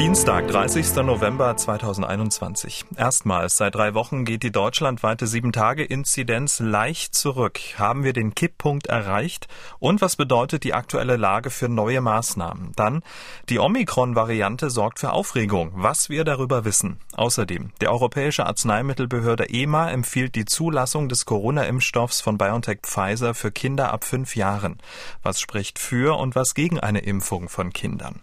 Dienstag, 30. November 2021. Erstmals seit drei Wochen geht die deutschlandweite 7-Tage-Inzidenz leicht zurück. Haben wir den Kipppunkt erreicht? Und was bedeutet die aktuelle Lage für neue Maßnahmen? Dann, die Omikron-Variante sorgt für Aufregung. Was wir darüber wissen. Außerdem, die Europäische Arzneimittelbehörde EMA empfiehlt die Zulassung des Corona-Impfstoffs von BioNTech Pfizer für Kinder ab fünf Jahren. Was spricht für und was gegen eine Impfung von Kindern?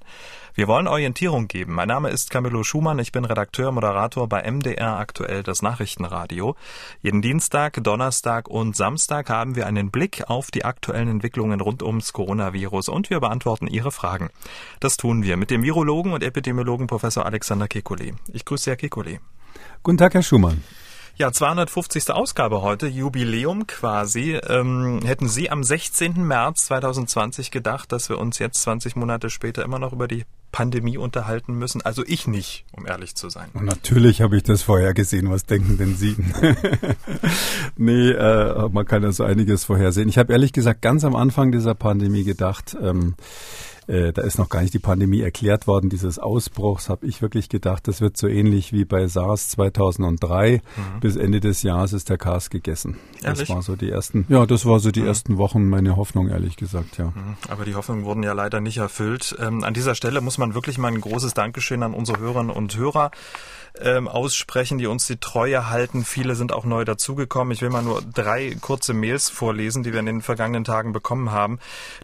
Wir wollen Orientierung geben. Mein Name ist Camillo Schumann. Ich bin Redakteur, Moderator bei MDR aktuell das Nachrichtenradio. Jeden Dienstag, Donnerstag und Samstag haben wir einen Blick auf die aktuellen Entwicklungen rund ums Coronavirus und wir beantworten Ihre Fragen. Das tun wir mit dem Virologen und Epidemiologen Professor Alexander Kekulé. Ich grüße Herr Kekulé. Guten Tag, Herr Schumann. Ja, 250. Ausgabe heute, Jubiläum quasi. Ähm, hätten Sie am 16. März 2020 gedacht, dass wir uns jetzt 20 Monate später immer noch über die Pandemie unterhalten müssen? Also ich nicht, um ehrlich zu sein. Und natürlich habe ich das vorher gesehen. Was denken denn Sie? nee, äh, man kann ja so einiges vorhersehen. Ich habe ehrlich gesagt ganz am Anfang dieser Pandemie gedacht, ähm, äh, da ist noch gar nicht die Pandemie erklärt worden, dieses Ausbruchs, habe ich wirklich gedacht, das wird so ähnlich wie bei SARS 2003. Mhm. Bis Ende des Jahres ist der Cars gegessen. Ehrlich? Das war so die ersten, ja, das war so die mhm. ersten Wochen meine Hoffnung, ehrlich gesagt, ja. Mhm. Aber die Hoffnungen wurden ja leider nicht erfüllt. Ähm, an dieser Stelle muss man wirklich mal ein großes Dankeschön an unsere Hörerinnen und Hörer ähm, aussprechen, die uns die Treue halten. Viele sind auch neu dazugekommen. Ich will mal nur drei kurze Mails vorlesen, die wir in den vergangenen Tagen bekommen haben.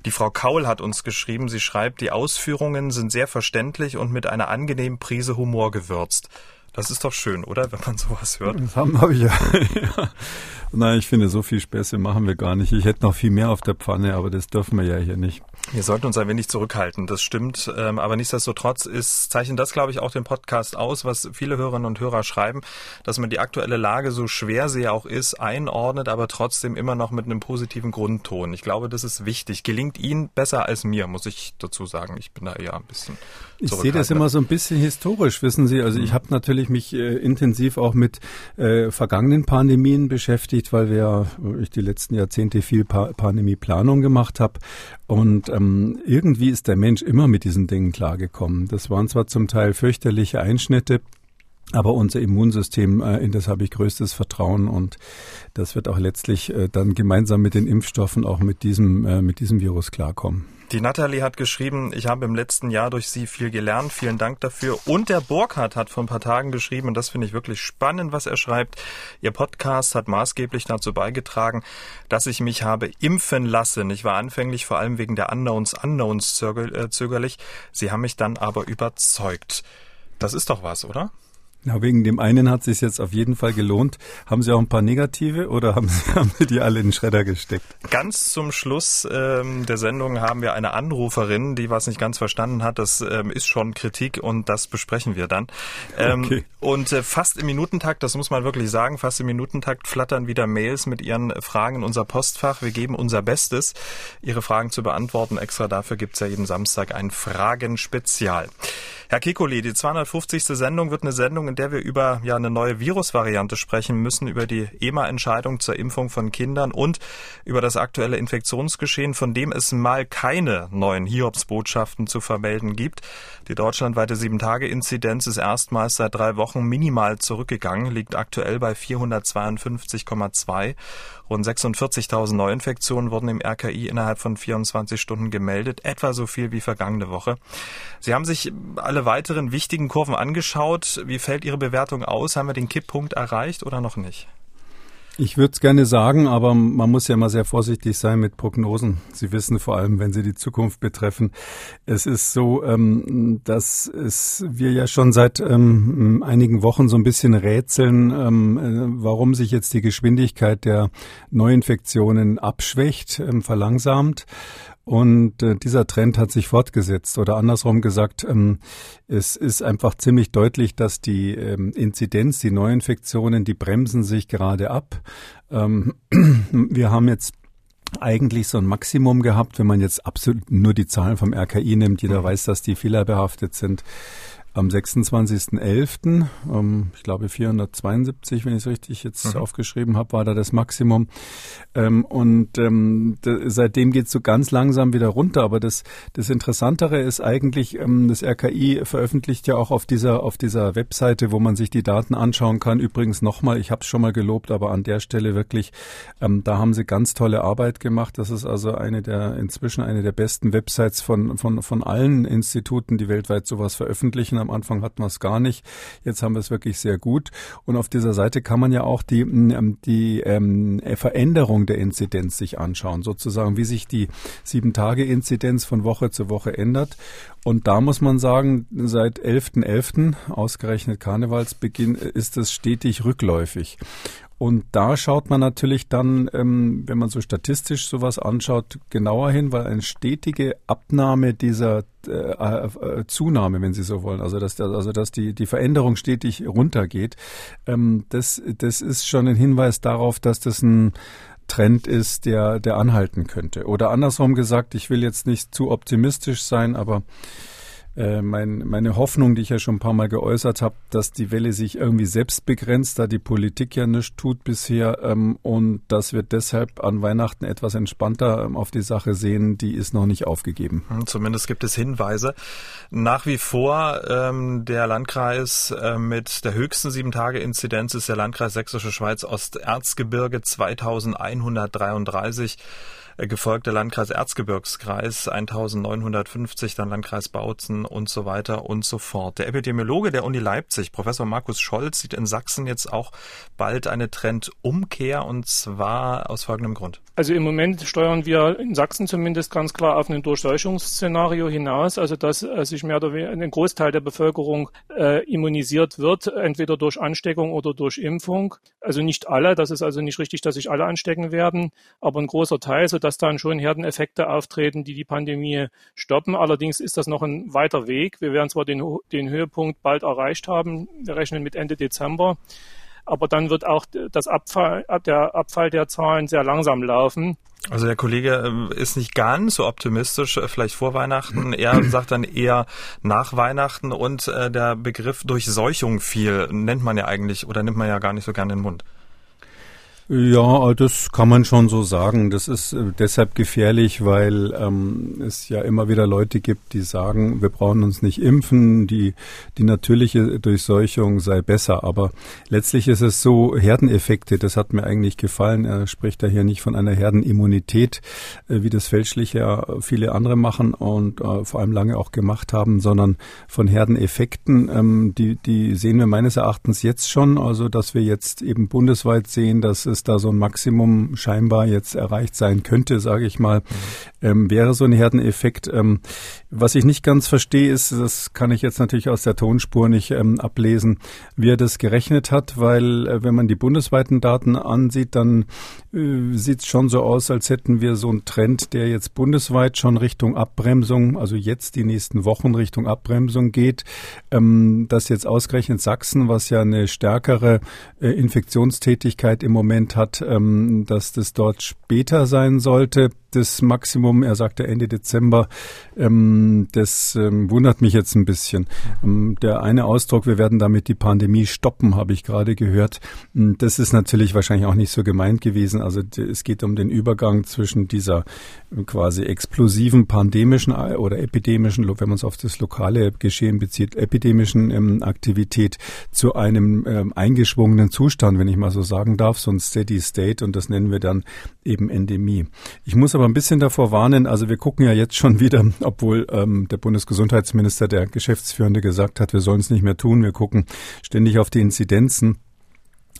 Die Frau Kaul hat uns geschrieben. Sie schreibt, die Ausführungen sind sehr verständlich und mit einer angenehmen Prise Humor gewürzt. Das ist doch schön, oder, wenn man sowas hört? Das haben habe ich ja. ja. Nein, ich finde, so viel Späße machen wir gar nicht. Ich hätte noch viel mehr auf der Pfanne, aber das dürfen wir ja hier nicht. Wir sollten uns ein wenig zurückhalten, das stimmt. Ähm, aber nichtsdestotrotz ist, zeichnet das, glaube ich, auch den Podcast aus, was viele Hörerinnen und Hörer schreiben, dass man die aktuelle Lage, so schwer sie auch ist, einordnet, aber trotzdem immer noch mit einem positiven Grundton. Ich glaube, das ist wichtig. Gelingt Ihnen besser als mir, muss ich dazu sagen. Ich bin da eher ein bisschen. Ich sehe das immer so ein bisschen historisch, wissen Sie. Also ich mhm. habe natürlich mich äh, intensiv auch mit äh, vergangenen Pandemien beschäftigt beschäftigt, weil wir ich die letzten Jahrzehnte viel pa Pandemieplanung gemacht habe. Und ähm, irgendwie ist der Mensch immer mit diesen Dingen klargekommen. Das waren zwar zum Teil fürchterliche Einschnitte, aber unser Immunsystem, äh, in das habe ich größtes Vertrauen und das wird auch letztlich äh, dann gemeinsam mit den Impfstoffen auch mit diesem, äh, mit diesem Virus klarkommen. Die Natalie hat geschrieben, ich habe im letzten Jahr durch Sie viel gelernt. Vielen Dank dafür. Und der Burkhardt hat vor ein paar Tagen geschrieben, und das finde ich wirklich spannend, was er schreibt. Ihr Podcast hat maßgeblich dazu beigetragen, dass ich mich habe impfen lassen. Ich war anfänglich vor allem wegen der Unknowns, Unknowns äh, zögerlich. Sie haben mich dann aber überzeugt. Das ist doch was, oder? Ja, wegen dem einen hat es sich jetzt auf jeden Fall gelohnt. Haben Sie auch ein paar negative oder haben Sie, haben Sie die alle in den Schredder gesteckt? Ganz zum Schluss ähm, der Sendung haben wir eine Anruferin, die was nicht ganz verstanden hat. Das ähm, ist schon Kritik und das besprechen wir dann. Ähm, okay. Und äh, fast im Minutentakt, das muss man wirklich sagen, fast im Minutentakt flattern wieder Mails mit Ihren Fragen in unser Postfach. Wir geben unser Bestes, Ihre Fragen zu beantworten. Extra dafür gibt's ja jeden Samstag ein Fragen-Spezial. Herr Kekoli, die 250. Sendung wird eine Sendung, in der wir über ja eine neue Virusvariante sprechen müssen, über die EMA-Entscheidung zur Impfung von Kindern und über das aktuelle Infektionsgeschehen, von dem es mal keine neuen Hiobsbotschaften zu vermelden gibt. Die deutschlandweite 7-Tage-Inzidenz ist erstmals seit drei Wochen minimal zurückgegangen, liegt aktuell bei 452,2 Rund 46.000 Neuinfektionen wurden im RKI innerhalb von 24 Stunden gemeldet, etwa so viel wie vergangene Woche. Sie haben sich alle weiteren wichtigen Kurven angeschaut. Wie fällt Ihre Bewertung aus? Haben wir den Kipppunkt erreicht oder noch nicht? Ich würde es gerne sagen, aber man muss ja immer sehr vorsichtig sein mit Prognosen. Sie wissen vor allem, wenn sie die Zukunft betreffen. Es ist so, ähm, dass es wir ja schon seit ähm, einigen Wochen so ein bisschen rätseln, ähm, äh, warum sich jetzt die Geschwindigkeit der Neuinfektionen abschwächt, ähm, verlangsamt. Und äh, dieser Trend hat sich fortgesetzt. Oder andersrum gesagt, ähm, es ist einfach ziemlich deutlich, dass die ähm, Inzidenz, die Neuinfektionen, die bremsen sich gerade ab. Ähm, wir haben jetzt eigentlich so ein Maximum gehabt, wenn man jetzt absolut nur die Zahlen vom RKI nimmt. Jeder weiß, dass die fehlerbehaftet sind. Am 26.11., ähm, ich glaube 472, wenn ich es richtig jetzt mhm. aufgeschrieben habe, war da das Maximum. Ähm, und ähm, seitdem geht es so ganz langsam wieder runter. Aber das, das Interessantere ist eigentlich, ähm, das RKI veröffentlicht ja auch auf dieser, auf dieser Webseite, wo man sich die Daten anschauen kann. Übrigens nochmal, ich habe es schon mal gelobt, aber an der Stelle wirklich, ähm, da haben sie ganz tolle Arbeit gemacht. Das ist also eine der, inzwischen eine der besten Websites von, von, von allen Instituten, die weltweit sowas veröffentlichen. Am Anfang hatten wir es gar nicht. Jetzt haben wir es wirklich sehr gut. Und auf dieser Seite kann man ja auch die, ähm, die ähm, Veränderung der Inzidenz sich anschauen, sozusagen, wie sich die Sieben-Tage-Inzidenz von Woche zu Woche ändert. Und da muss man sagen, seit 11.11., .11., ausgerechnet Karnevalsbeginn, ist es stetig rückläufig. Und da schaut man natürlich dann, ähm, wenn man so statistisch sowas anschaut, genauer hin, weil eine stetige Abnahme dieser äh, äh, Zunahme, wenn Sie so wollen, also dass, also dass die, die Veränderung stetig runtergeht, ähm, das, das ist schon ein Hinweis darauf, dass das ein Trend ist, der, der anhalten könnte. Oder andersrum gesagt, ich will jetzt nicht zu optimistisch sein, aber äh, mein, meine Hoffnung, die ich ja schon ein paar Mal geäußert habe, dass die Welle sich irgendwie selbst begrenzt, da die Politik ja nichts tut bisher ähm, und dass wir deshalb an Weihnachten etwas entspannter ähm, auf die Sache sehen, die ist noch nicht aufgegeben. Hm, zumindest gibt es Hinweise. Nach wie vor ähm, der Landkreis äh, mit der höchsten Sieben-Tage-Inzidenz ist der Landkreis Sächsische Schweiz Osterzgebirge 2133. Äh, gefolgt der Landkreis Erzgebirgskreis 1950, dann Landkreis Bautzen und so weiter und so fort. Der Epidemiologe der Uni Leipzig, Professor Markus Scholz, sieht in Sachsen jetzt auch bald eine Trendumkehr und zwar aus folgendem Grund. Also im Moment steuern wir in Sachsen zumindest ganz klar auf ein Durchseuchungsszenario hinaus, also dass äh, sich mehr oder weniger ein Großteil der Bevölkerung äh, immunisiert wird, entweder durch Ansteckung oder durch Impfung. Also nicht alle, das ist also nicht richtig, dass sich alle anstecken werden, aber ein großer Teil, sodass dann schon Herdeneffekte auftreten, die die Pandemie stoppen. Allerdings ist das noch ein weiter Weg. Wir werden zwar den, den Höhepunkt bald erreicht haben, wir rechnen mit Ende Dezember, aber dann wird auch das Abfall, der Abfall der Zahlen sehr langsam laufen. Also der Kollege ähm, ist nicht ganz so optimistisch, äh, vielleicht vor Weihnachten. Er sagt dann eher nach Weihnachten und äh, der Begriff Durchseuchung viel nennt man ja eigentlich oder nimmt man ja gar nicht so gerne in den Mund. Ja, das kann man schon so sagen. Das ist äh, deshalb gefährlich, weil ähm, es ja immer wieder Leute gibt, die sagen, wir brauchen uns nicht impfen, die, die natürliche Durchseuchung sei besser. Aber letztlich ist es so, Herdeneffekte, das hat mir eigentlich gefallen. Er spricht da hier nicht von einer Herdenimmunität, äh, wie das fälschlich ja viele andere machen und äh, vor allem lange auch gemacht haben, sondern von Herdeneffekten. Ähm, die, die sehen wir meines Erachtens jetzt schon, also dass wir jetzt eben bundesweit sehen, dass es da so ein Maximum scheinbar jetzt erreicht sein könnte, sage ich mal, ähm, wäre so ein Herdeneffekt. Ähm, was ich nicht ganz verstehe, ist, das kann ich jetzt natürlich aus der Tonspur nicht ähm, ablesen, wie er das gerechnet hat, weil äh, wenn man die bundesweiten Daten ansieht, dann äh, sieht es schon so aus, als hätten wir so einen Trend, der jetzt bundesweit schon Richtung Abbremsung, also jetzt die nächsten Wochen Richtung Abbremsung geht. Ähm, dass jetzt ausgerechnet Sachsen, was ja eine stärkere äh, Infektionstätigkeit im Moment hat, ähm, dass das dort später sein sollte das Maximum. Er sagte Ende Dezember. Ähm, das ähm, wundert mich jetzt ein bisschen. Ähm, der eine Ausdruck, wir werden damit die Pandemie stoppen, habe ich gerade gehört. Ähm, das ist natürlich wahrscheinlich auch nicht so gemeint gewesen. Also es geht um den Übergang zwischen dieser äh, quasi explosiven pandemischen äh, oder epidemischen, wenn man es auf das lokale Geschehen bezieht, epidemischen ähm, Aktivität zu einem ähm, eingeschwungenen Zustand, wenn ich mal so sagen darf, so ein Steady State und das nennen wir dann eben Endemie. Ich muss aber aber ein bisschen davor warnen. Also wir gucken ja jetzt schon wieder, obwohl ähm, der Bundesgesundheitsminister, der Geschäftsführende, gesagt hat, wir sollen es nicht mehr tun. Wir gucken ständig auf die Inzidenzen.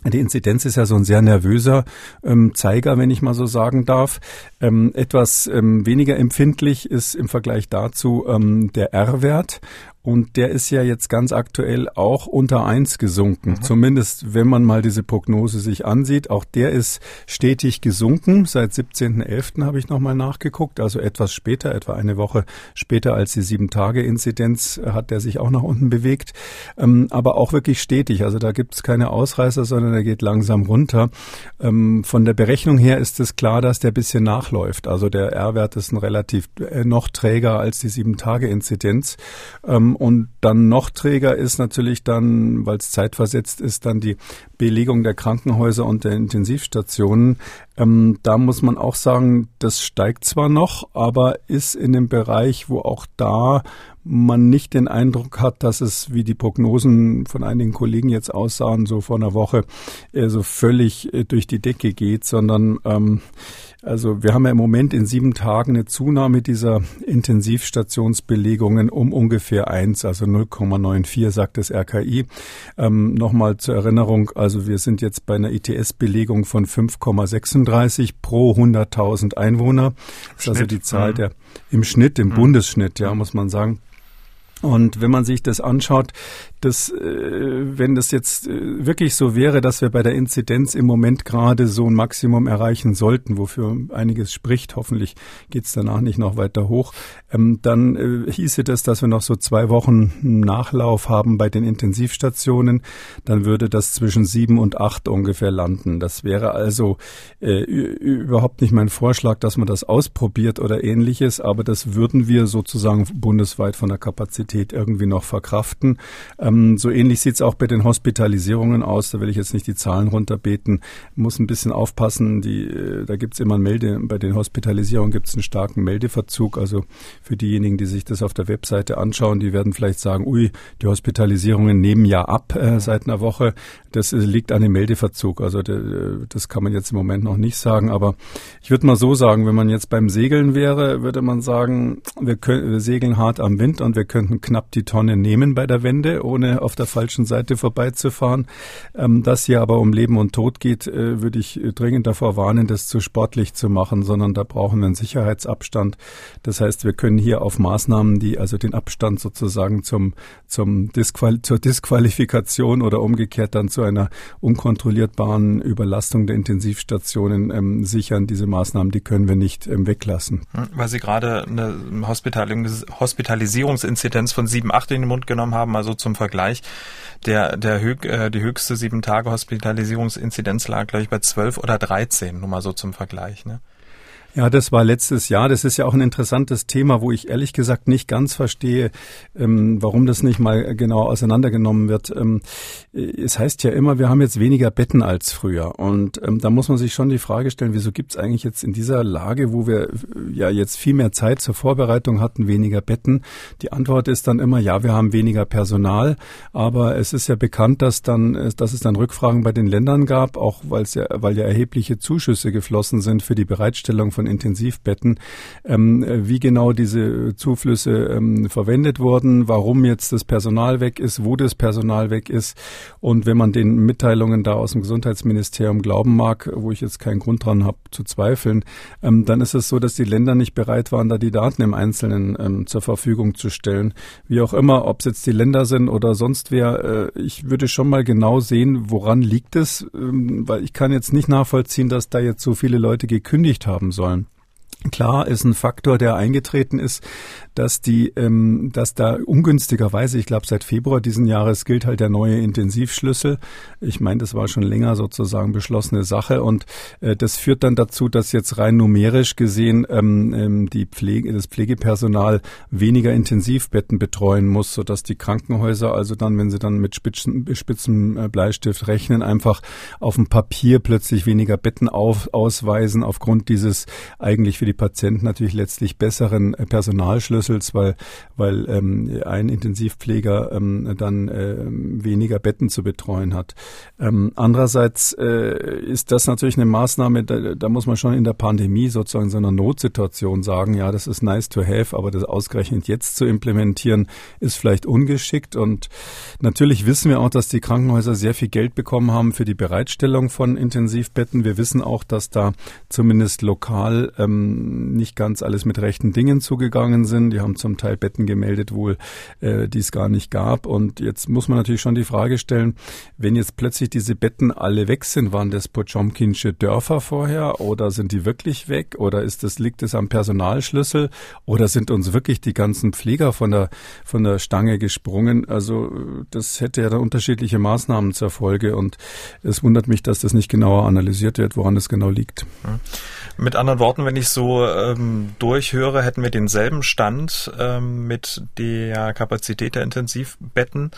Die Inzidenz ist ja so ein sehr nervöser ähm, Zeiger, wenn ich mal so sagen darf. Ähm, etwas ähm, weniger empfindlich ist im Vergleich dazu ähm, der R-Wert. Und der ist ja jetzt ganz aktuell auch unter eins gesunken. Mhm. Zumindest, wenn man mal diese Prognose sich ansieht. Auch der ist stetig gesunken. Seit 17.11. habe ich nochmal nachgeguckt. Also etwas später, etwa eine Woche später als die Sieben-Tage-Inzidenz hat der sich auch nach unten bewegt. Ähm, aber auch wirklich stetig. Also da gibt es keine Ausreißer, sondern er geht langsam runter. Ähm, von der Berechnung her ist es klar, dass der bisschen nachläuft. Also der R-Wert ist ein relativ äh, noch träger als die Sieben-Tage-Inzidenz. Ähm, Und dann noch träger ist natürlich dann, weil es zeitversetzt ist, dann die Belegung der Krankenhäuser und der Intensivstationen. Ähm, da muss man auch sagen, das steigt zwar noch, aber ist in dem Bereich, wo auch da man nicht den Eindruck hat, dass es, wie die Prognosen von einigen Kollegen jetzt aussahen, so vor einer Woche, äh, so völlig äh, durch die Decke geht, sondern ähm, also wir haben ja im Moment in sieben Tagen eine Zunahme dieser Intensivstationsbelegungen um ungefähr eins, also 0,94, sagt das RKI. Ähm, Nochmal zur Erinnerung, also wir sind jetzt bei einer ITS-Belegung von 5,36 pro 100.000 Einwohner. Das ist also die Zahl mhm. der im Schnitt, im mhm. Bundesschnitt, ja, muss man sagen. Und wenn man sich das anschaut, dass, äh, wenn das jetzt äh, wirklich so wäre, dass wir bei der Inzidenz im Moment gerade so ein Maximum erreichen sollten, wofür einiges spricht, hoffentlich geht es danach nicht noch weiter hoch, ähm, dann äh, hieße das, dass wir noch so zwei Wochen Nachlauf haben bei den Intensivstationen, dann würde das zwischen sieben und acht ungefähr landen. Das wäre also äh, überhaupt nicht mein Vorschlag, dass man das ausprobiert oder ähnliches, aber das würden wir sozusagen bundesweit von der Kapazität irgendwie noch verkraften. Ähm, ähm, so ähnlich sieht es auch bei den Hospitalisierungen aus. Da will ich jetzt nicht die Zahlen runterbeten. Muss ein bisschen aufpassen. Die, äh, da gibt es immer ein Melde, bei den Hospitalisierungen gibt es einen starken Meldeverzug. Also für diejenigen, die sich das auf der Webseite anschauen, die werden vielleicht sagen, ui, die Hospitalisierungen nehmen ja ab äh, seit einer Woche. Das äh, liegt an dem Meldeverzug. Also de, äh, das kann man jetzt im Moment noch nicht sagen. Aber ich würde mal so sagen, wenn man jetzt beim Segeln wäre, würde man sagen, wir, können, wir segeln hart am Wind und wir könnten knapp die Tonne nehmen bei der Wende, ohne ohne auf der falschen Seite vorbeizufahren. Ähm, das hier aber um Leben und Tod geht, äh, würde ich dringend davor warnen, das zu sportlich zu machen, sondern da brauchen wir einen Sicherheitsabstand. Das heißt, wir können hier auf Maßnahmen, die also den Abstand sozusagen zum, zum Disqual zur Disqualifikation oder umgekehrt dann zu einer unkontrollierbaren Überlastung der Intensivstationen ähm, sichern, diese Maßnahmen, die können wir nicht ähm, weglassen. Hm, weil Sie gerade eine Hospitalisierungsinzidenz von 7, 8 in den Mund genommen haben, also zum Vergleich Vergleich. Der, der höch, äh, die höchste sieben Tage Hospitalisierungsinzidenz lag, glaube ich, bei 12 oder 13, nur mal so zum Vergleich. Ne? Ja, das war letztes Jahr. Das ist ja auch ein interessantes Thema, wo ich ehrlich gesagt nicht ganz verstehe, ähm, warum das nicht mal genau auseinandergenommen wird. Ähm, es heißt ja immer, wir haben jetzt weniger Betten als früher. Und ähm, da muss man sich schon die Frage stellen, wieso gibt es eigentlich jetzt in dieser Lage, wo wir äh, ja jetzt viel mehr Zeit zur Vorbereitung hatten, weniger Betten? Die Antwort ist dann immer, ja, wir haben weniger Personal. Aber es ist ja bekannt, dass dann, äh, dass es dann Rückfragen bei den Ländern gab, auch weil es ja, weil ja erhebliche Zuschüsse geflossen sind für die Bereitstellung von von Intensivbetten, ähm, wie genau diese Zuflüsse ähm, verwendet wurden, warum jetzt das Personal weg ist, wo das Personal weg ist. Und wenn man den Mitteilungen da aus dem Gesundheitsministerium glauben mag, wo ich jetzt keinen Grund dran habe zu zweifeln, ähm, dann ist es so, dass die Länder nicht bereit waren, da die Daten im Einzelnen ähm, zur Verfügung zu stellen. Wie auch immer, ob es jetzt die Länder sind oder sonst wer, äh, ich würde schon mal genau sehen, woran liegt es, ähm, weil ich kann jetzt nicht nachvollziehen, dass da jetzt so viele Leute gekündigt haben sollen. Klar ist ein Faktor, der eingetreten ist, dass die, ähm, dass da ungünstigerweise, ich glaube seit Februar diesen Jahres gilt halt der neue Intensivschlüssel. Ich meine, das war schon länger sozusagen beschlossene Sache und äh, das führt dann dazu, dass jetzt rein numerisch gesehen ähm, ähm, die Pflege, das Pflegepersonal weniger Intensivbetten betreuen muss, sodass die Krankenhäuser also dann, wenn sie dann mit spitzen, spitzen äh, Bleistift rechnen, einfach auf dem Papier plötzlich weniger Betten auf, ausweisen aufgrund dieses eigentlich für die Patienten natürlich letztlich besseren äh, Personalschlüssels Schlüssels, weil, weil ähm, ein Intensivpfleger ähm, dann äh, weniger Betten zu betreuen hat. Ähm, andererseits äh, ist das natürlich eine Maßnahme, da, da muss man schon in der Pandemie sozusagen so einer Notsituation sagen, ja, das ist nice to have, aber das ausgerechnet jetzt zu implementieren, ist vielleicht ungeschickt. Und natürlich wissen wir auch, dass die Krankenhäuser sehr viel Geld bekommen haben für die Bereitstellung von Intensivbetten. Wir wissen auch, dass da zumindest lokal ähm, nicht ganz alles mit rechten Dingen zugegangen sind. Die haben zum Teil Betten gemeldet, wohl, äh, die es gar nicht gab. Und jetzt muss man natürlich schon die Frage stellen, wenn jetzt plötzlich diese Betten alle weg sind, waren das Pochomkinsche Dörfer vorher oder sind die wirklich weg? Oder ist das, liegt es am Personalschlüssel? Oder sind uns wirklich die ganzen Pfleger von der, von der Stange gesprungen? Also, das hätte ja dann unterschiedliche Maßnahmen zur Folge. Und es wundert mich, dass das nicht genauer analysiert wird, woran es genau liegt. Mit anderen Worten, wenn ich so so ähm, durchhöre, hätten wir denselben Stand ähm, mit der Kapazität der Intensivbetten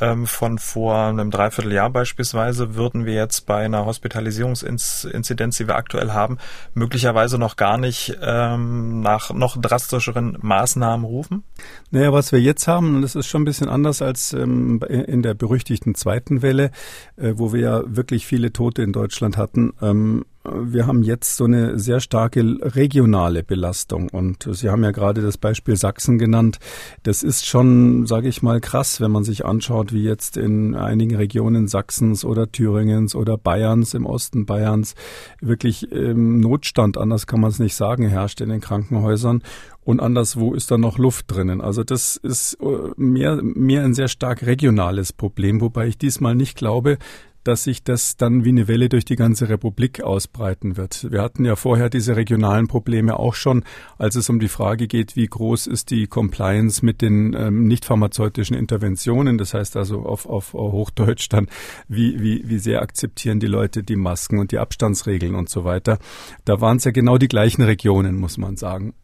ähm, von vor einem Dreivierteljahr beispielsweise, würden wir jetzt bei einer Hospitalisierungsinzidenz, die wir aktuell haben, möglicherweise noch gar nicht ähm, nach noch drastischeren Maßnahmen rufen? Naja, was wir jetzt haben, und das ist schon ein bisschen anders als ähm, in der berüchtigten zweiten Welle, äh, wo wir ja wirklich viele Tote in Deutschland hatten. Ähm, wir haben jetzt so eine sehr starke regionale Belastung. Und Sie haben ja gerade das Beispiel Sachsen genannt. Das ist schon, sage ich mal, krass, wenn man sich anschaut, wie jetzt in einigen Regionen Sachsens oder Thüringens oder Bayerns, im Osten Bayerns, wirklich ähm, Notstand, anders kann man es nicht sagen, herrscht in den Krankenhäusern und anderswo ist da noch Luft drinnen. Also das ist äh, mehr, mehr ein sehr stark regionales Problem, wobei ich diesmal nicht glaube, dass sich das dann wie eine Welle durch die ganze Republik ausbreiten wird. Wir hatten ja vorher diese regionalen Probleme auch schon, als es um die Frage geht, wie groß ist die Compliance mit den ähm, nicht pharmazeutischen Interventionen. Das heißt also auf, auf Hochdeutsch dann, wie, wie, wie sehr akzeptieren die Leute die Masken und die Abstandsregeln und so weiter. Da waren es ja genau die gleichen Regionen, muss man sagen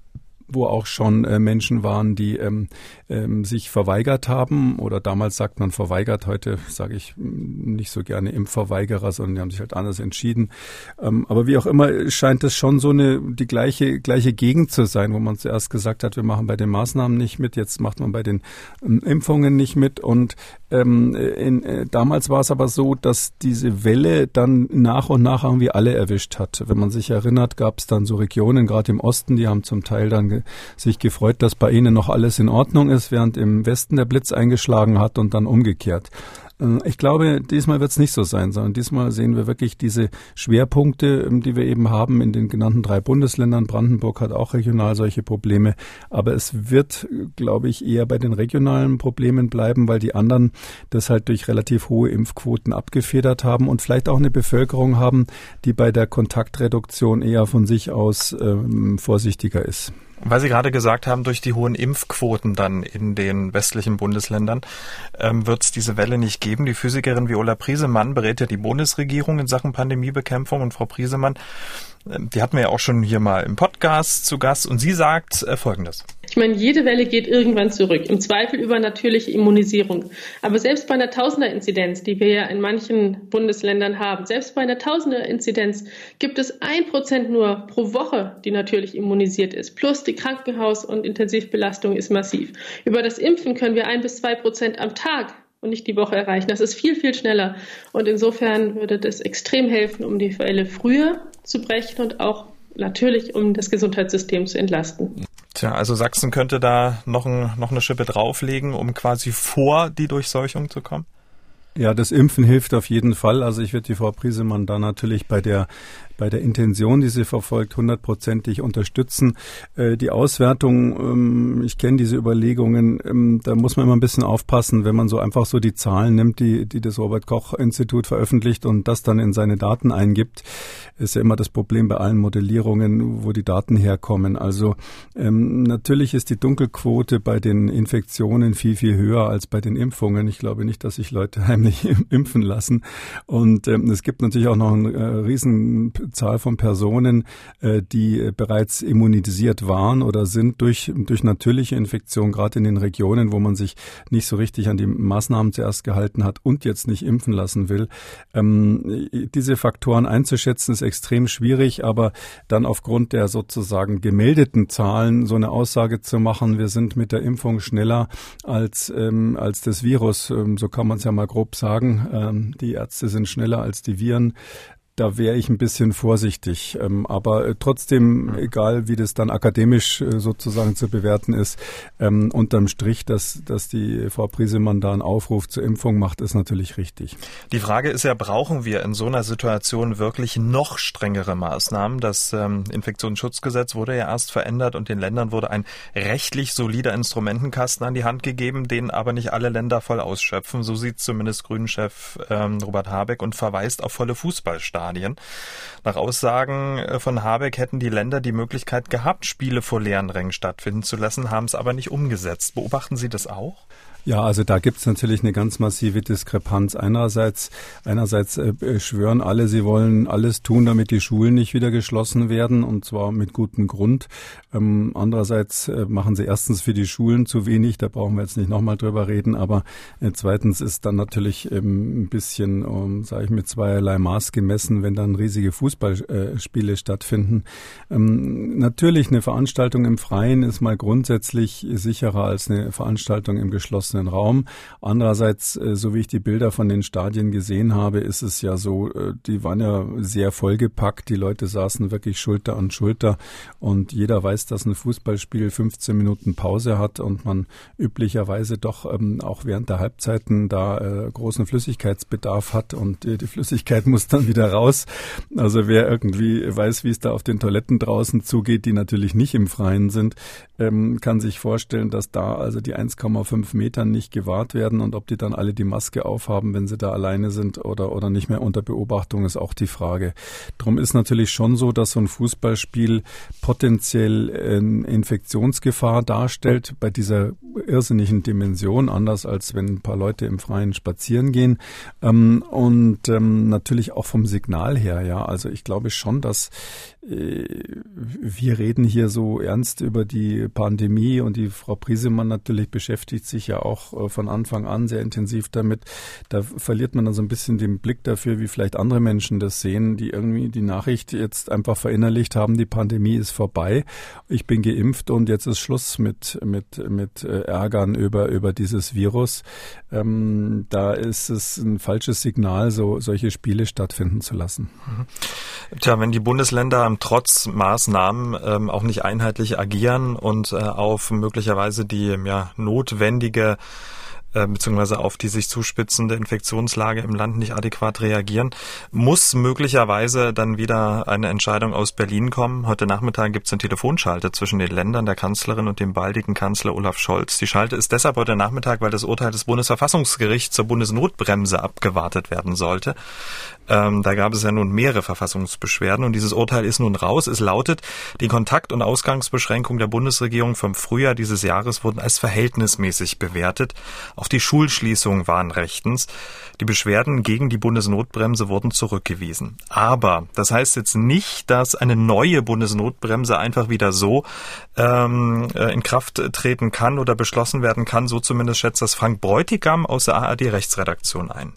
wo auch schon äh, Menschen waren, die ähm, ähm, sich verweigert haben oder damals sagt man verweigert, heute sage ich mm, nicht so gerne Impfverweigerer, sondern die haben sich halt anders entschieden. Ähm, aber wie auch immer scheint es schon so eine die gleiche gleiche Gegend zu sein, wo man zuerst gesagt hat, wir machen bei den Maßnahmen nicht mit, jetzt macht man bei den ähm, Impfungen nicht mit und ähm, in, äh, damals war es aber so, dass diese Welle dann nach und nach irgendwie alle erwischt hat. Wenn man sich erinnert, gab es dann so Regionen, gerade im Osten, die haben zum Teil dann ge sich gefreut, dass bei ihnen noch alles in Ordnung ist, während im Westen der Blitz eingeschlagen hat und dann umgekehrt. Äh, ich glaube, diesmal wird es nicht so sein, sondern diesmal sehen wir wirklich diese Schwerpunkte, ähm, die wir eben haben in den genannten drei Bundesländern. Brandenburg hat auch regional solche Probleme. Aber es wird, glaube ich, eher bei den regionalen Problemen bleiben, weil die anderen das halt durch relativ hohe Impfquoten abgefedert haben und vielleicht auch eine Bevölkerung haben, die bei der Kontaktreduktion eher von sich aus ähm, vorsichtiger ist. Weil Sie gerade gesagt haben, durch die hohen Impfquoten dann in den westlichen Bundesländern ähm, wird es diese Welle nicht geben. Die Physikerin Viola Priesemann berät ja die Bundesregierung in Sachen Pandemiebekämpfung und Frau Priesemann ähm, die hatten wir ja auch schon hier mal im Podcast zu Gast und sie sagt äh, Folgendes. Ich meine, jede Welle geht irgendwann zurück, im Zweifel über natürliche Immunisierung. Aber selbst bei einer Tausender-Inzidenz, die wir ja in manchen Bundesländern haben, selbst bei einer Tausender-Inzidenz gibt es ein Prozent nur pro Woche, die natürlich immunisiert ist. Plus die Krankenhaus- und Intensivbelastung ist massiv. Über das Impfen können wir ein bis zwei Prozent am Tag und nicht die Woche erreichen. Das ist viel, viel schneller. Und insofern würde das extrem helfen, um die Fälle früher zu brechen und auch natürlich, um das Gesundheitssystem zu entlasten. Tja, also Sachsen könnte da noch, ein, noch eine Schippe drauflegen, um quasi vor die Durchseuchung zu kommen? Ja, das Impfen hilft auf jeden Fall. Also ich würde die Frau Priesemann da natürlich bei der bei der Intention, die sie verfolgt, hundertprozentig unterstützen. Äh, die Auswertung, ähm, ich kenne diese Überlegungen, ähm, da muss man immer ein bisschen aufpassen, wenn man so einfach so die Zahlen nimmt, die, die das Robert Koch Institut veröffentlicht und das dann in seine Daten eingibt, ist ja immer das Problem bei allen Modellierungen, wo die Daten herkommen. Also ähm, natürlich ist die Dunkelquote bei den Infektionen viel, viel höher als bei den Impfungen. Ich glaube nicht, dass sich Leute heimlich impfen lassen. Und ähm, es gibt natürlich auch noch einen äh, riesen Zahl von Personen, äh, die äh, bereits immunisiert waren oder sind durch, durch natürliche Infektion, gerade in den Regionen, wo man sich nicht so richtig an die Maßnahmen zuerst gehalten hat und jetzt nicht impfen lassen will. Ähm, diese Faktoren einzuschätzen ist extrem schwierig, aber dann aufgrund der sozusagen gemeldeten Zahlen so eine Aussage zu machen, wir sind mit der Impfung schneller als, ähm, als das Virus, ähm, so kann man es ja mal grob sagen. Die Ärzte sind schneller als die Viren da wäre ich ein bisschen vorsichtig. Ähm, aber äh, trotzdem, egal wie das dann akademisch äh, sozusagen zu bewerten ist, ähm, unterm Strich, dass, dass die Frau Priesemann da einen Aufruf zur Impfung macht, ist natürlich richtig. Die Frage ist ja, brauchen wir in so einer Situation wirklich noch strengere Maßnahmen? Das ähm, Infektionsschutzgesetz wurde ja erst verändert und den Ländern wurde ein rechtlich solider Instrumentenkasten an die Hand gegeben, den aber nicht alle Länder voll ausschöpfen. So sieht zumindest Grünenchef ähm, Robert Habeck und verweist auf volle Fußballstadien. Stadien. Nach Aussagen äh, von Habeck hätten die Länder die Möglichkeit gehabt, Spiele vor leeren Rängen stattfinden zu lassen, haben es aber nicht umgesetzt. Beobachten Sie das auch? Ja, also da gibt es natürlich eine ganz massive Diskrepanz. Einerseits, einerseits äh, schwören alle, sie wollen alles tun, damit die Schulen nicht wieder geschlossen werden und zwar mit gutem Grund. Ähm, andererseits äh, machen sie erstens für die Schulen zu wenig, da brauchen wir jetzt nicht nochmal drüber reden, aber äh, zweitens ist dann natürlich ähm, ein bisschen, um, sage ich, mit zweierlei Maß gemessen, wenn dann riesige Fußballspiele stattfinden. Ähm, natürlich eine Veranstaltung im Freien ist mal grundsätzlich sicherer als eine Veranstaltung im geschlossenen Raum. Andererseits, äh, so wie ich die Bilder von den Stadien gesehen habe, ist es ja so, äh, die waren ja sehr vollgepackt. Die Leute saßen wirklich Schulter an Schulter und jeder weiß, dass ein Fußballspiel 15 Minuten Pause hat und man üblicherweise doch ähm, auch während der Halbzeiten da äh, großen Flüssigkeitsbedarf hat und die Flüssigkeit muss dann wieder raus. Also wer irgendwie weiß, wie es da auf den Toiletten draußen zugeht, die natürlich nicht im Freien sind, ähm, kann sich vorstellen, dass da also die 1,5 Meter nicht gewahrt werden und ob die dann alle die Maske aufhaben, wenn sie da alleine sind oder, oder nicht mehr unter Beobachtung, ist auch die Frage. Drum ist natürlich schon so, dass so ein Fußballspiel potenziell ähm, Infektionsgefahr darstellt bei dieser irrsinnigen Dimension, anders als wenn ein paar Leute im Freien spazieren gehen. Ähm, und ähm, natürlich auch vom Signal her, ja. Also ich glaube schon, dass äh, wir reden hier so ernst über die Pandemie und die Frau Priesemann natürlich beschäftigt sich ja auch äh, von Anfang an sehr intensiv damit. Da verliert man dann so ein bisschen den Blick dafür, wie vielleicht andere Menschen das sehen, die irgendwie die Nachricht jetzt einfach verinnerlicht haben, die Pandemie ist vorbei, ich bin geimpft und jetzt ist Schluss mit, mit, mit äh, Ärgern über, über dieses Virus. Ähm, da ist es ein falsches Signal, so solche Spiele stattfinden zu lassen. Tja, wenn die Bundesländer trotz Maßnahmen ähm, auch nicht einheitlich agieren und äh, auf möglicherweise die ja, notwendige äh, beziehungsweise auf die sich zuspitzende Infektionslage im Land nicht adäquat reagieren, muss möglicherweise dann wieder eine Entscheidung aus Berlin kommen. Heute Nachmittag gibt es eine Telefonschalte zwischen den Ländern, der Kanzlerin und dem baldigen Kanzler Olaf Scholz. Die Schalte ist deshalb heute Nachmittag, weil das Urteil des Bundesverfassungsgerichts zur Bundesnotbremse abgewartet werden sollte. Ähm, da gab es ja nun mehrere Verfassungsbeschwerden und dieses Urteil ist nun raus. Es lautet, die Kontakt- und Ausgangsbeschränkungen der Bundesregierung vom Frühjahr dieses Jahres wurden als verhältnismäßig bewertet. Auch die Schulschließungen waren rechtens. Die Beschwerden gegen die Bundesnotbremse wurden zurückgewiesen. Aber das heißt jetzt nicht, dass eine neue Bundesnotbremse einfach wieder so ähm, äh, in Kraft treten kann oder beschlossen werden kann. So zumindest schätzt das Frank Bräutigam aus der ARD Rechtsredaktion ein.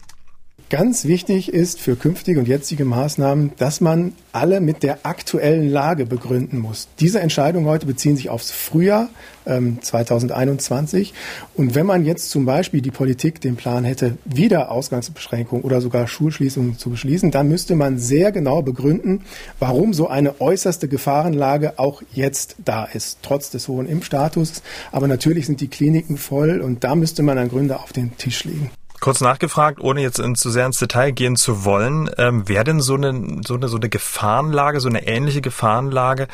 Ganz wichtig ist für künftige und jetzige Maßnahmen, dass man alle mit der aktuellen Lage begründen muss. Diese Entscheidungen heute beziehen sich aufs Frühjahr ähm, 2021. Und wenn man jetzt zum Beispiel die Politik den Plan hätte, wieder Ausgangsbeschränkungen oder sogar Schulschließungen zu beschließen, dann müsste man sehr genau begründen, warum so eine äußerste Gefahrenlage auch jetzt da ist, trotz des hohen Impfstatus. Aber natürlich sind die Kliniken voll und da müsste man dann Gründe auf den Tisch legen. Kurz nachgefragt, ohne jetzt in, zu sehr ins Detail gehen zu wollen, ähm, wäre denn so eine, so eine so eine Gefahrenlage, so eine ähnliche Gefahrenlage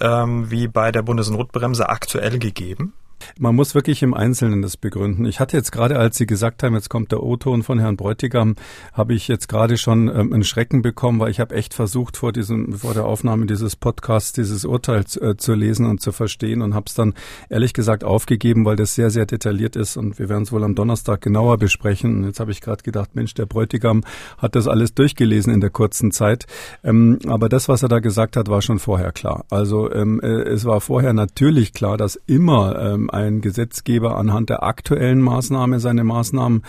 ähm, wie bei der Bundesnotbremse aktuell gegeben? Man muss wirklich im Einzelnen das begründen. Ich hatte jetzt gerade, als Sie gesagt haben, jetzt kommt der O-Ton von Herrn Bräutigam, habe ich jetzt gerade schon ähm, einen Schrecken bekommen, weil ich habe echt versucht, vor diesem, vor der Aufnahme dieses Podcasts dieses Urteil zu, äh, zu lesen und zu verstehen und habe es dann ehrlich gesagt aufgegeben, weil das sehr, sehr detailliert ist und wir werden es wohl am Donnerstag genauer besprechen. Und jetzt habe ich gerade gedacht, Mensch, der Bräutigam hat das alles durchgelesen in der kurzen Zeit. Ähm, aber das, was er da gesagt hat, war schon vorher klar. Also ähm, äh, es war vorher natürlich klar, dass immer ähm, ein Gesetzgeber anhand der aktuellen Maßnahme seine Maßnahmen,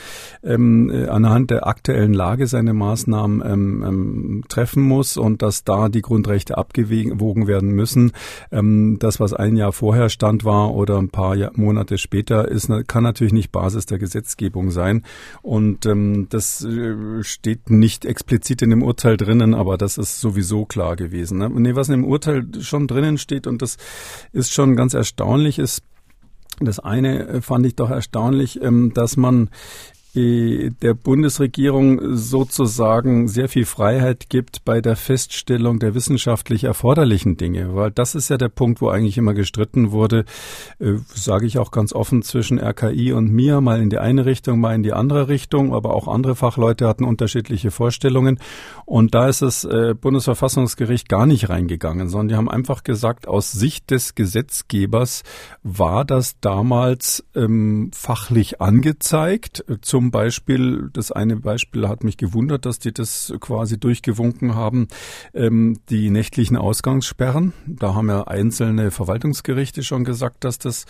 ähm, äh, anhand der aktuellen Lage seine Maßnahmen ähm, ähm, treffen muss und dass da die Grundrechte abgewogen werden müssen. Ähm, das, was ein Jahr vorher stand war oder ein paar Jahr, Monate später, ist, kann natürlich nicht Basis der Gesetzgebung sein. Und ähm, das äh, steht nicht explizit in dem Urteil drinnen, aber das ist sowieso klar gewesen. Ne? Nee, was in dem Urteil schon drinnen steht und das ist schon ganz erstaunlich, ist das eine äh, fand ich doch erstaunlich, ähm, dass man der Bundesregierung sozusagen sehr viel Freiheit gibt bei der Feststellung der wissenschaftlich erforderlichen Dinge, weil das ist ja der Punkt, wo eigentlich immer gestritten wurde, äh, sage ich auch ganz offen zwischen RKI und mir, mal in die eine Richtung, mal in die andere Richtung, aber auch andere Fachleute hatten unterschiedliche Vorstellungen. Und da ist das äh, Bundesverfassungsgericht gar nicht reingegangen, sondern die haben einfach gesagt, aus Sicht des Gesetzgebers war das damals ähm, fachlich angezeigt, zum zum Beispiel, das eine Beispiel hat mich gewundert, dass die das quasi durchgewunken haben, ähm, die nächtlichen Ausgangssperren. Da haben ja einzelne Verwaltungsgerichte schon gesagt, dass das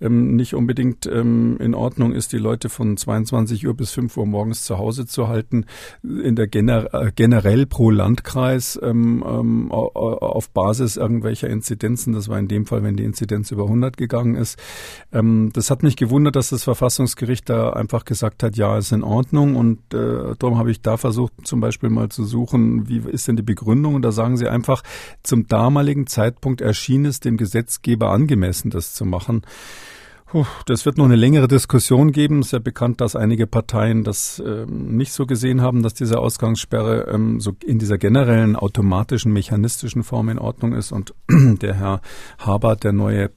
ähm, nicht unbedingt ähm, in Ordnung ist, die Leute von 22 Uhr bis 5 Uhr morgens zu Hause zu halten, in der Gener äh, generell pro Landkreis ähm, ähm, auf Basis irgendwelcher Inzidenzen. Das war in dem Fall, wenn die Inzidenz über 100 gegangen ist. Ähm, das hat mich gewundert, dass das Verfassungsgericht da einfach gesagt hat, ja, ist in Ordnung. Und äh, darum habe ich da versucht, zum Beispiel mal zu suchen, wie ist denn die Begründung? Und da sagen sie einfach, zum damaligen Zeitpunkt erschien es dem Gesetzgeber angemessen, das zu machen. Puh, das wird noch eine längere Diskussion geben. Es ist ja bekannt, dass einige Parteien das ähm, nicht so gesehen haben, dass diese Ausgangssperre ähm, so in dieser generellen automatischen, mechanistischen Form in Ordnung ist. Und der Herr Habert, der neue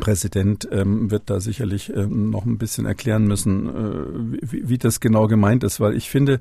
Präsident ähm, wird da sicherlich ähm, noch ein bisschen erklären müssen, äh, wie, wie das genau gemeint ist, weil ich finde,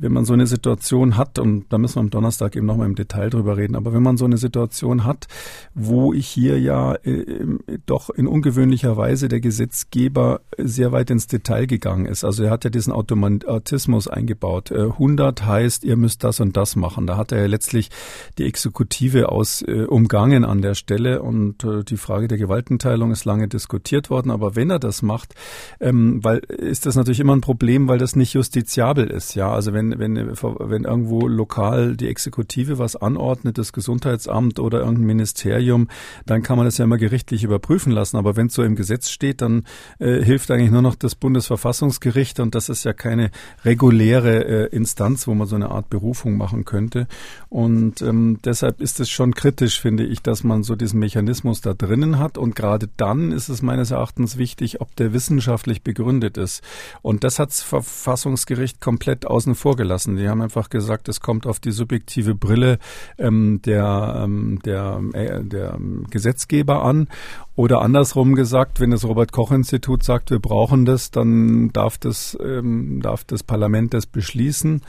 wenn man so eine Situation hat, und da müssen wir am Donnerstag eben nochmal im Detail drüber reden, aber wenn man so eine Situation hat, wo ich hier ja äh, doch in ungewöhnlicher Weise der Gesetzgeber sehr weit ins Detail gegangen ist. Also er hat ja diesen Automatismus eingebaut. Äh, 100 heißt, ihr müsst das und das machen. Da hat er ja letztlich die Exekutive aus äh, umgangen an der Stelle und äh, die Frage der Gewaltenteilung ist lange diskutiert worden. Aber wenn er das macht, ähm, weil ist das natürlich immer ein Problem, weil das nicht justiziabel ist. Ja, also wenn wenn, wenn, irgendwo lokal die Exekutive was anordnet, das Gesundheitsamt oder irgendein Ministerium, dann kann man das ja immer gerichtlich überprüfen lassen. Aber wenn es so im Gesetz steht, dann äh, hilft eigentlich nur noch das Bundesverfassungsgericht und das ist ja keine reguläre äh, Instanz, wo man so eine Art Berufung machen könnte. Und ähm, deshalb ist es schon kritisch, finde ich, dass man so diesen Mechanismus da drinnen hat. Und gerade dann ist es meines Erachtens wichtig, ob der wissenschaftlich begründet ist. Und das hat das Verfassungsgericht komplett außen vor gelassen. Die haben einfach gesagt, es kommt auf die subjektive Brille ähm, der, ähm, der, äh, der Gesetzgeber an. Oder andersrum gesagt, wenn das Robert-Koch-Institut sagt, wir brauchen das, dann darf das, ähm, darf das Parlament das beschließen.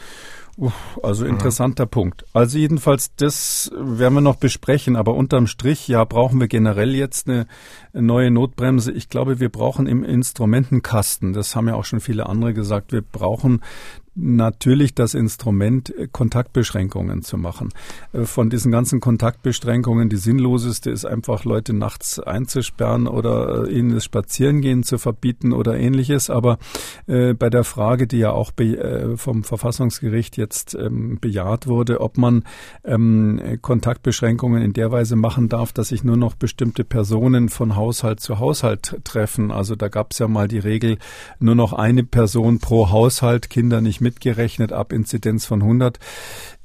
Also interessanter mhm. Punkt. Also jedenfalls, das werden wir noch besprechen, aber unterm Strich, ja, brauchen wir generell jetzt eine neue Notbremse. Ich glaube, wir brauchen im Instrumentenkasten, das haben ja auch schon viele andere gesagt, wir brauchen natürlich das Instrument, äh, Kontaktbeschränkungen zu machen. Äh, von diesen ganzen Kontaktbeschränkungen, die sinnloseste ist einfach, Leute nachts einzusperren oder äh, ihnen das Spazierengehen zu verbieten oder ähnliches. Aber äh, bei der Frage, die ja auch äh, vom Verfassungsgericht jetzt ähm, bejaht wurde, ob man ähm, Kontaktbeschränkungen in der Weise machen darf, dass sich nur noch bestimmte Personen von Haushalt zu Haushalt treffen. Also da gab es ja mal die Regel, nur noch eine Person pro Haushalt, Kinder nicht mitgerechnet ab Inzidenz von 100.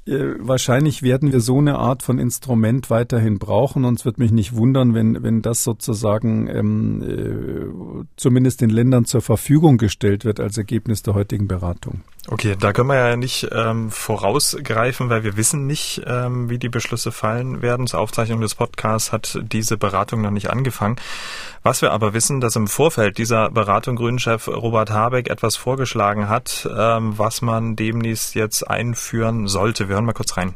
Äh, wahrscheinlich werden wir so eine Art von Instrument weiterhin brauchen und es wird mich nicht wundern, wenn, wenn das sozusagen ähm, äh, zumindest den Ländern zur Verfügung gestellt wird als Ergebnis der heutigen Beratung. Okay, da können wir ja nicht ähm, vorausgreifen, weil wir wissen nicht, ähm, wie die Beschlüsse fallen werden. Zur Aufzeichnung des Podcasts hat diese Beratung noch nicht angefangen. Was wir aber wissen, dass im Vorfeld dieser Beratung Grünchef Robert Habeck etwas vorgeschlagen hat, ähm, was man demnächst jetzt einführen sollte. Wir hören mal kurz rein.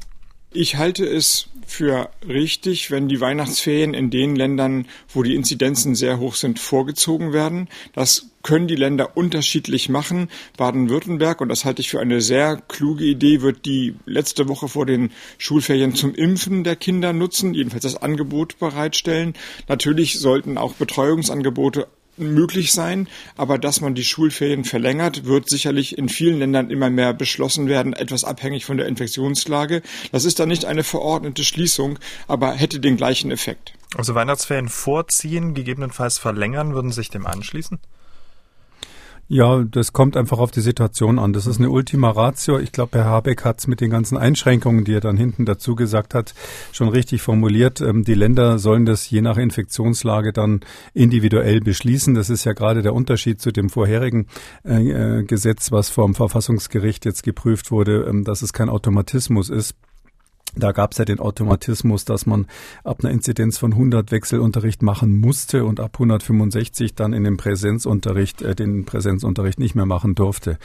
Ich halte es für richtig, wenn die Weihnachtsferien in den Ländern, wo die Inzidenzen sehr hoch sind, vorgezogen werden. Das können die Länder unterschiedlich machen. Baden-Württemberg, und das halte ich für eine sehr kluge Idee, wird die letzte Woche vor den Schulferien zum Impfen der Kinder nutzen, jedenfalls das Angebot bereitstellen. Natürlich sollten auch Betreuungsangebote möglich sein, aber dass man die Schulferien verlängert, wird sicherlich in vielen Ländern immer mehr beschlossen werden, etwas abhängig von der Infektionslage. Das ist dann nicht eine verordnete Schließung, aber hätte den gleichen Effekt. Also Weihnachtsferien vorziehen, gegebenenfalls verlängern, würden sich dem anschließen? Ja, das kommt einfach auf die Situation an. Das ist eine Ultima Ratio. Ich glaube, Herr Habeck hat es mit den ganzen Einschränkungen, die er dann hinten dazu gesagt hat, schon richtig formuliert. Ähm, die Länder sollen das je nach Infektionslage dann individuell beschließen. Das ist ja gerade der Unterschied zu dem vorherigen äh, äh Gesetz, was vom Verfassungsgericht jetzt geprüft wurde, ähm, dass es kein Automatismus ist. Da gab es ja den Automatismus, dass man ab einer Inzidenz von 100 Wechselunterricht machen musste und ab 165 dann in den Präsenzunterricht, äh, den Präsenzunterricht nicht mehr machen durfte.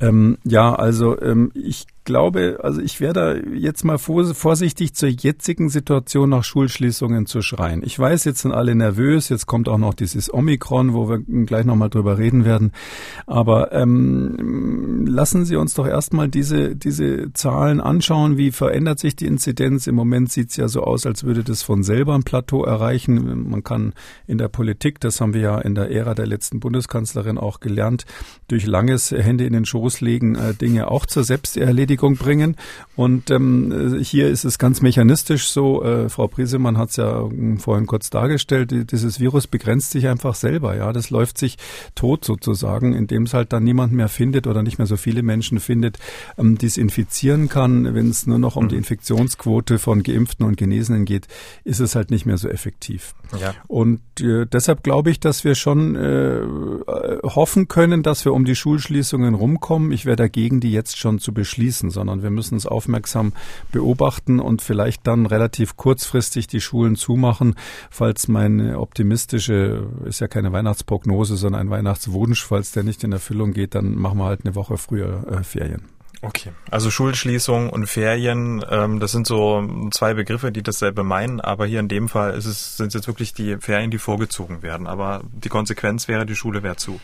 Ähm, ja, also ähm, ich glaube, also ich wäre da jetzt mal vorsichtig zur jetzigen Situation nach Schulschließungen zu schreien. Ich weiß, jetzt sind alle nervös, jetzt kommt auch noch dieses Omikron, wo wir gleich nochmal drüber reden werden. Aber ähm, lassen Sie uns doch erstmal diese, diese Zahlen anschauen. Wie verändert sich die Inzidenz? Im Moment sieht es ja so aus, als würde das von selber ein Plateau erreichen. Man kann in der Politik, das haben wir ja in der Ära der letzten Bundeskanzlerin auch gelernt, durch langes Hände in den Schoß legen, äh, Dinge auch zur Selbsterledigung bringen. Und ähm, hier ist es ganz mechanistisch so, äh, Frau Briesemann hat es ja ähm, vorhin kurz dargestellt, dieses Virus begrenzt sich einfach selber. Ja, Das läuft sich tot sozusagen, indem es halt dann niemand mehr findet oder nicht mehr so viele Menschen findet, ähm, die es infizieren kann. Wenn es nur noch um die mhm. Infektionsquote von Geimpften und Genesenen geht, ist es halt nicht mehr so effektiv. Ja. Und äh, deshalb glaube ich, dass wir schon äh, hoffen können, dass wir um die Schulschließungen rumkommen. Ich wäre dagegen, die jetzt schon zu beschließen sondern wir müssen es aufmerksam beobachten und vielleicht dann relativ kurzfristig die Schulen zumachen, falls meine optimistische, ist ja keine Weihnachtsprognose, sondern ein Weihnachtswunsch, falls der nicht in Erfüllung geht, dann machen wir halt eine Woche früher äh, Ferien. Okay, also Schulschließung und Ferien, ähm, das sind so zwei Begriffe, die dasselbe meinen, aber hier in dem Fall es, sind es jetzt wirklich die Ferien, die vorgezogen werden. Aber die Konsequenz wäre, die Schule wäre zu.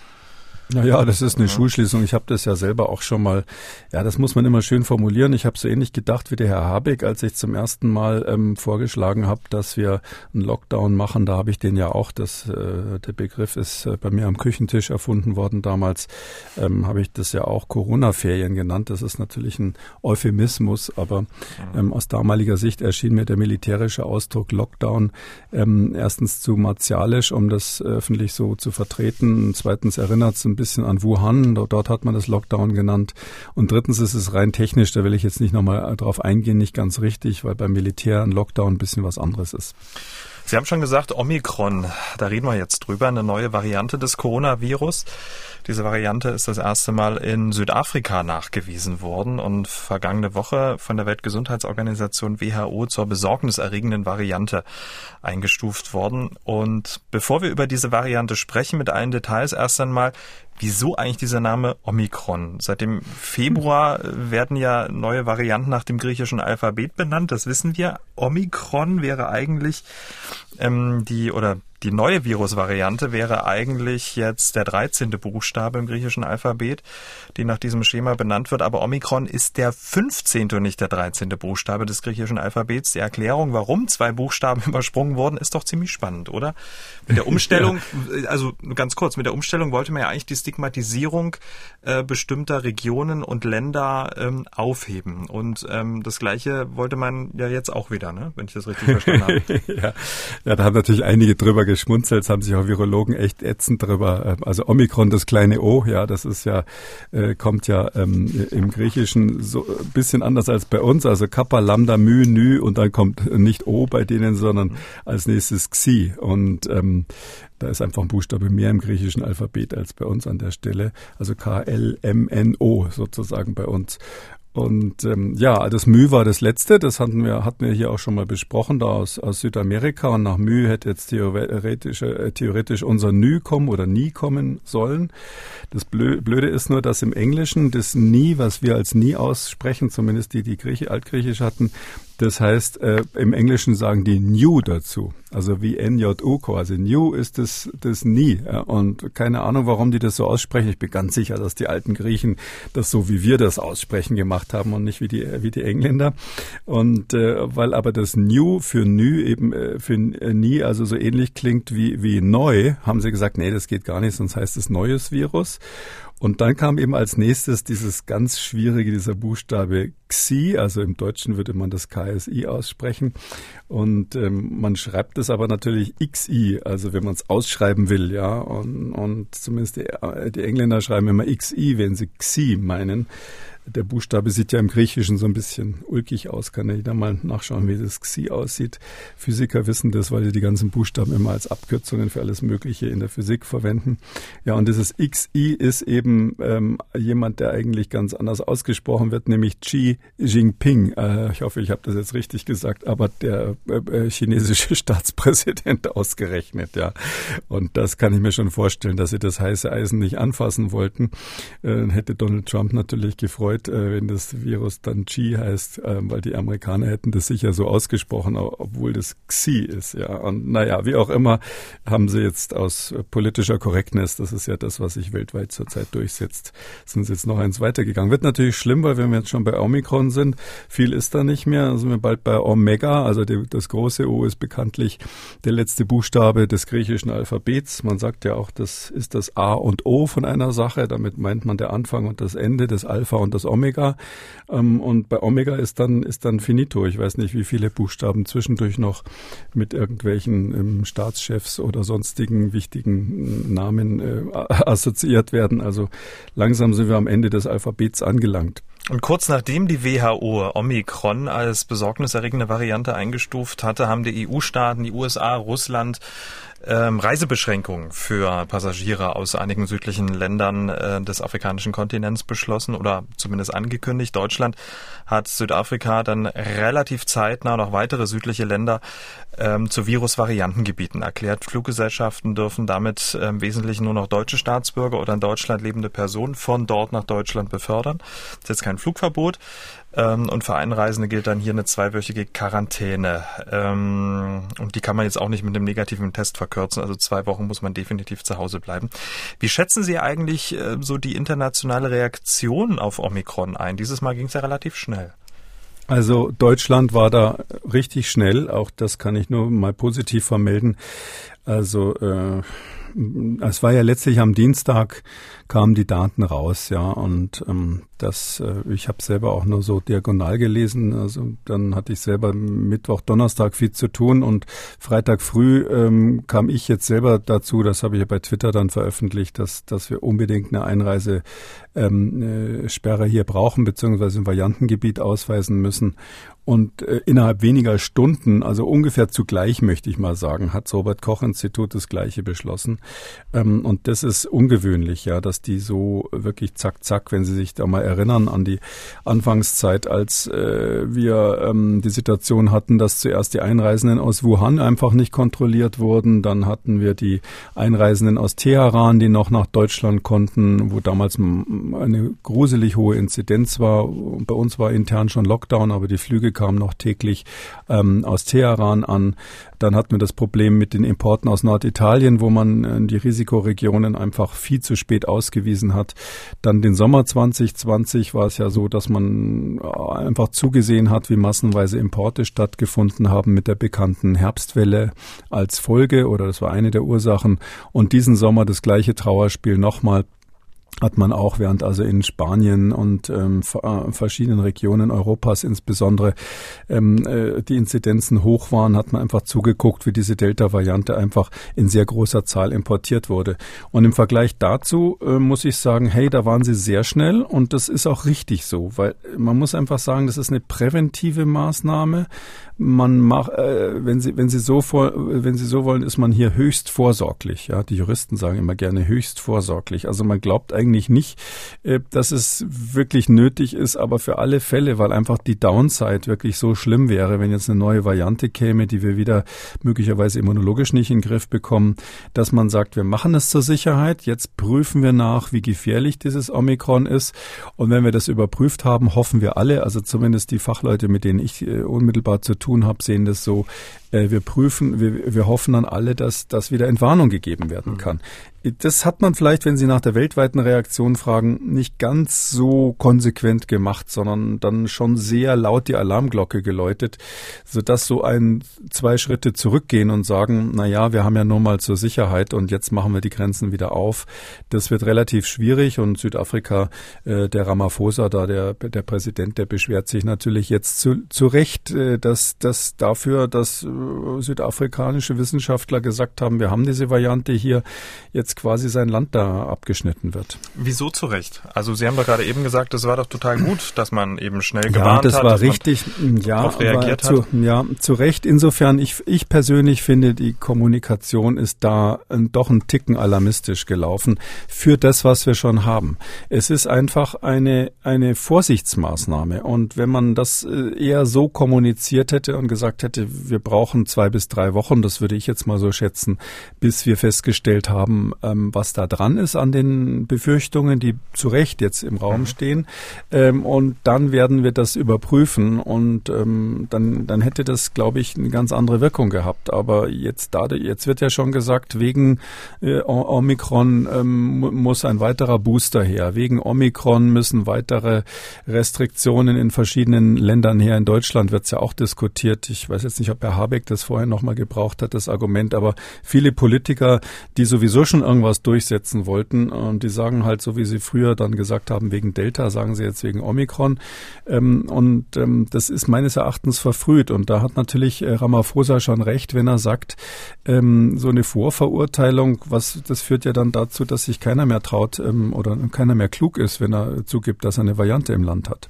Naja, das ist eine ja. Schulschließung. Ich habe das ja selber auch schon mal, ja, das muss man immer schön formulieren. Ich habe so ähnlich gedacht wie der Herr Habeck, als ich zum ersten Mal ähm, vorgeschlagen habe, dass wir einen Lockdown machen. Da habe ich den ja auch, das, äh, der Begriff ist äh, bei mir am Küchentisch erfunden worden damals, ähm, habe ich das ja auch Corona-Ferien genannt. Das ist natürlich ein Euphemismus, aber ähm, aus damaliger Sicht erschien mir der militärische Ausdruck Lockdown ähm, erstens zu martialisch, um das öffentlich so zu vertreten. zweitens erinnert es ein bisschen an Wuhan, dort hat man das Lockdown genannt. Und drittens ist es rein technisch, da will ich jetzt nicht nochmal drauf eingehen, nicht ganz richtig, weil beim Militär ein Lockdown ein bisschen was anderes ist. Sie haben schon gesagt, Omikron, da reden wir jetzt drüber, eine neue Variante des Coronavirus. Diese Variante ist das erste Mal in Südafrika nachgewiesen worden und vergangene Woche von der Weltgesundheitsorganisation WHO zur besorgniserregenden Variante eingestuft worden. Und bevor wir über diese Variante sprechen mit allen Details, erst einmal, wieso eigentlich dieser Name Omikron? Seit dem Februar werden ja neue Varianten nach dem griechischen Alphabet benannt, das wissen wir. Omikron wäre eigentlich ähm, die oder die neue Virusvariante wäre eigentlich jetzt der 13. Buchstabe im griechischen Alphabet, die nach diesem Schema benannt wird. Aber Omikron ist der 15. und nicht der 13. Buchstabe des griechischen Alphabets. Die Erklärung, warum zwei Buchstaben übersprungen wurden, ist doch ziemlich spannend, oder? Mit der Umstellung, ja. also ganz kurz, mit der Umstellung wollte man ja eigentlich die Stigmatisierung äh, bestimmter Regionen und Länder ähm, aufheben. Und ähm, das Gleiche wollte man ja jetzt auch wieder, ne? wenn ich das richtig verstanden habe. ja. ja, da haben natürlich einige drüber geschmunzelt, haben sich auch Virologen echt ätzend drüber. Ähm, also Omikron, das kleine O, ja, das ist ja, äh, kommt ja ähm, im Griechischen so ein bisschen anders als bei uns. Also Kappa, Lambda, Mü, Nü und dann kommt nicht O bei denen, sondern als nächstes Xi. Und ähm, da ist einfach ein Buchstabe mehr im griechischen Alphabet als bei uns an der Stelle. Also K-L-M-N-O sozusagen bei uns. Und ähm, ja, das Mü war das letzte, das hatten wir, hatten wir hier auch schon mal besprochen, da aus, aus Südamerika. Und nach Mü hätte jetzt theoretisch, äh, theoretisch unser Nü kommen oder nie kommen sollen. Das Blöde ist nur, dass im Englischen das nie, was wir als nie aussprechen, zumindest die, die Grieche, Altgriechisch hatten, das heißt, äh, im Englischen sagen die new dazu, also wie N-J-U quasi. New ist das, das nie. Ja, und keine Ahnung, warum die das so aussprechen. Ich bin ganz sicher, dass die alten Griechen das so wie wir das aussprechen gemacht haben und nicht wie die, wie die Engländer. Und äh, weil aber das new für nü eben äh, für äh, nie also so ähnlich klingt wie, wie neu, haben sie gesagt, nee, das geht gar nicht, sonst heißt es neues Virus. Und dann kam eben als nächstes dieses ganz schwierige, dieser Buchstabe XI, also im Deutschen würde man das KSI aussprechen. Und ähm, man schreibt es aber natürlich XI, also wenn man es ausschreiben will, ja. Und, und zumindest die, die Engländer schreiben immer XI, wenn sie XI meinen. Der Buchstabe sieht ja im Griechischen so ein bisschen ulkig aus. Kann ja jeder mal nachschauen, wie das Xi aussieht. Physiker wissen das, weil sie die ganzen Buchstaben immer als Abkürzungen für alles Mögliche in der Physik verwenden. Ja, und dieses XI ist eben ähm, jemand, der eigentlich ganz anders ausgesprochen wird, nämlich Xi Jinping. Äh, ich hoffe, ich habe das jetzt richtig gesagt, aber der äh, äh chinesische Staatspräsident ausgerechnet, ja. Und das kann ich mir schon vorstellen, dass sie das heiße Eisen nicht anfassen wollten. Äh, hätte Donald Trump natürlich gefreut, gefreut, äh, wenn das Virus dann G heißt, äh, weil die Amerikaner hätten das sicher so ausgesprochen, obwohl das Xi ist. Ja, und naja, wie auch immer, haben sie jetzt aus politischer Correctness, das ist ja das, was sich weltweit zurzeit durchsetzt, sind sie jetzt noch eins weitergegangen. Wird natürlich schlimm, weil wir jetzt schon bei Omikron sind. Viel ist da nicht mehr. Dann sind wir bald bei Omega, also die, das große O ist bekanntlich der letzte Buchstabe des griechischen Alphabets. Man sagt ja auch, das ist das A und O von einer Sache. Damit meint man der Anfang und das Ende, des Alpha und das das Omega. Ähm, und bei Omega ist dann, ist dann finito. Ich weiß nicht, wie viele Buchstaben zwischendurch noch mit irgendwelchen ähm, Staatschefs oder sonstigen wichtigen Namen äh, assoziiert werden. Also langsam sind wir am Ende des Alphabets angelangt. Und kurz nachdem die WHO Omikron als besorgniserregende Variante eingestuft hatte, haben die EU-Staaten, die USA, Russland ähm, Reisebeschränkungen für Passagiere aus einigen südlichen Ländern äh, des afrikanischen Kontinents beschlossen oder zumindest angekündigt. Deutschland hat Südafrika dann relativ zeitnah noch weitere südliche Länder ähm, zu Virusvariantengebieten erklärt. Fluggesellschaften dürfen damit äh, im Wesentlichen nur noch deutsche Staatsbürger oder in Deutschland lebende Personen von dort nach Deutschland befördern. Das ist jetzt kein Flugverbot. Ähm, und für Einreisende gilt dann hier eine zweiwöchige Quarantäne. Ähm, und die kann man jetzt auch nicht mit einem negativen Test verkürzen. Also zwei Wochen muss man definitiv zu Hause bleiben. Wie schätzen Sie eigentlich äh, so die internationale Reaktion auf Omikron ein? Dieses Mal ging es ja relativ schnell. Also Deutschland war da richtig schnell, auch das kann ich nur mal positiv vermelden. Also äh, es war ja letztlich am Dienstag kamen die Daten raus, ja, und ähm, das, äh, ich habe selber auch nur so diagonal gelesen, also dann hatte ich selber Mittwoch, Donnerstag viel zu tun und Freitag früh ähm, kam ich jetzt selber dazu, das habe ich ja bei Twitter dann veröffentlicht, dass, dass wir unbedingt eine Einreisesperre ähm, äh, hier brauchen, beziehungsweise ein Variantengebiet ausweisen müssen. Und äh, innerhalb weniger Stunden, also ungefähr zugleich möchte ich mal sagen, hat das Robert Koch Institut das Gleiche beschlossen. Ähm, und das ist ungewöhnlich, ja, dass die so wirklich zack, zack, wenn Sie sich da mal erinnern an die Anfangszeit, als äh, wir ähm, die Situation hatten, dass zuerst die Einreisenden aus Wuhan einfach nicht kontrolliert wurden. Dann hatten wir die Einreisenden aus Teheran, die noch nach Deutschland konnten, wo damals eine gruselig hohe Inzidenz war. Bei uns war intern schon Lockdown, aber die Flüge kamen noch täglich ähm, aus Teheran an. Dann hatten wir das Problem mit den Importen aus Norditalien, wo man äh, die Risikoregionen einfach viel zu spät ausgewiesen hat. Dann den Sommer 2020 war es ja so, dass man äh, einfach zugesehen hat, wie massenweise Importe stattgefunden haben mit der bekannten Herbstwelle als Folge oder das war eine der Ursachen. Und diesen Sommer das gleiche Trauerspiel nochmal hat man auch während also in Spanien und ähm, äh, verschiedenen Regionen Europas insbesondere ähm, äh, die Inzidenzen hoch waren, hat man einfach zugeguckt, wie diese Delta-Variante einfach in sehr großer Zahl importiert wurde. Und im Vergleich dazu äh, muss ich sagen, hey, da waren sie sehr schnell und das ist auch richtig so, weil man muss einfach sagen, das ist eine präventive Maßnahme man macht, äh, wenn Sie, wenn Sie so vor, wenn Sie so wollen, ist man hier höchst vorsorglich. Ja, die Juristen sagen immer gerne höchst vorsorglich. Also man glaubt eigentlich nicht, äh, dass es wirklich nötig ist, aber für alle Fälle, weil einfach die Downside wirklich so schlimm wäre, wenn jetzt eine neue Variante käme, die wir wieder möglicherweise immunologisch nicht in den Griff bekommen, dass man sagt, wir machen es zur Sicherheit. Jetzt prüfen wir nach, wie gefährlich dieses Omikron ist. Und wenn wir das überprüft haben, hoffen wir alle, also zumindest die Fachleute, mit denen ich äh, unmittelbar zu tun habe, sehen das so, Äh, wir prüfen, wir, wir hoffen dann alle, dass das wieder Entwarnung gegeben werden kann das hat man vielleicht, wenn Sie nach der weltweiten Reaktion fragen, nicht ganz so konsequent gemacht, sondern dann schon sehr laut die Alarmglocke geläutet, sodass so ein, zwei Schritte zurückgehen und sagen, na ja, wir haben ja nur mal zur Sicherheit und jetzt machen wir die Grenzen wieder auf. Das wird relativ schwierig und Südafrika, äh, der Ramaphosa, da der, der Präsident, der beschwert sich natürlich jetzt zu, zu Recht, äh, dass, dass dafür, dass südafrikanische Wissenschaftler gesagt haben, wir haben diese Variante hier, jetzt quasi sein Land da abgeschnitten wird. Wieso zu Recht? Also Sie haben doch gerade eben gesagt, es war doch total gut, dass man eben schnell gewarnt ja, das hat. War richtig, ja, reagiert zu, hat. Ja, zu Recht. Insofern, ich, ich persönlich finde, die Kommunikation ist da doch ein Ticken alarmistisch gelaufen für das, was wir schon haben. Es ist einfach eine, eine Vorsichtsmaßnahme. Und wenn man das äh, eher so kommuniziert hätte und gesagt hätte, wir brauchen zwei bis drei Wochen, das würde ich jetzt mal so schätzen, bis wir festgestellt haben, ähm, was da dran ist an den Befürchtungen, die zu Recht jetzt im Raum mhm. stehen. Ähm, und dann werden wir das überprüfen und ähm, dann, dann hätte das, glaube ich, eine ganz andere Wirkung gehabt. Aber jetzt, da, jetzt wird ja schon gesagt, wegen äh, Omikron ähm, muss ein weiterer Booster her. Wegen Omikron müssen weitere Restriktionen in verschiedenen Ländern her. In Deutschland wird es ja auch diskutiert. Ich weiß jetzt nicht, ob Herr Habeck das vorher nochmal gebraucht hat, das Argument, aber viele Politiker, die sowieso schon irgendwas durchsetzen wollten. Und die sagen halt, so wie sie früher dann gesagt haben, wegen Delta, sagen sie jetzt wegen Omikron. Ähm, und ähm, das ist meines Erachtens verfrüht. Und da hat natürlich äh, Ramaphosa schon recht, wenn er sagt, ähm, so eine Vorverurteilung, was das führt ja dann dazu, dass sich keiner mehr traut oder keiner mehr klug ist, wenn er zugibt, dass er eine Variante im Land hat.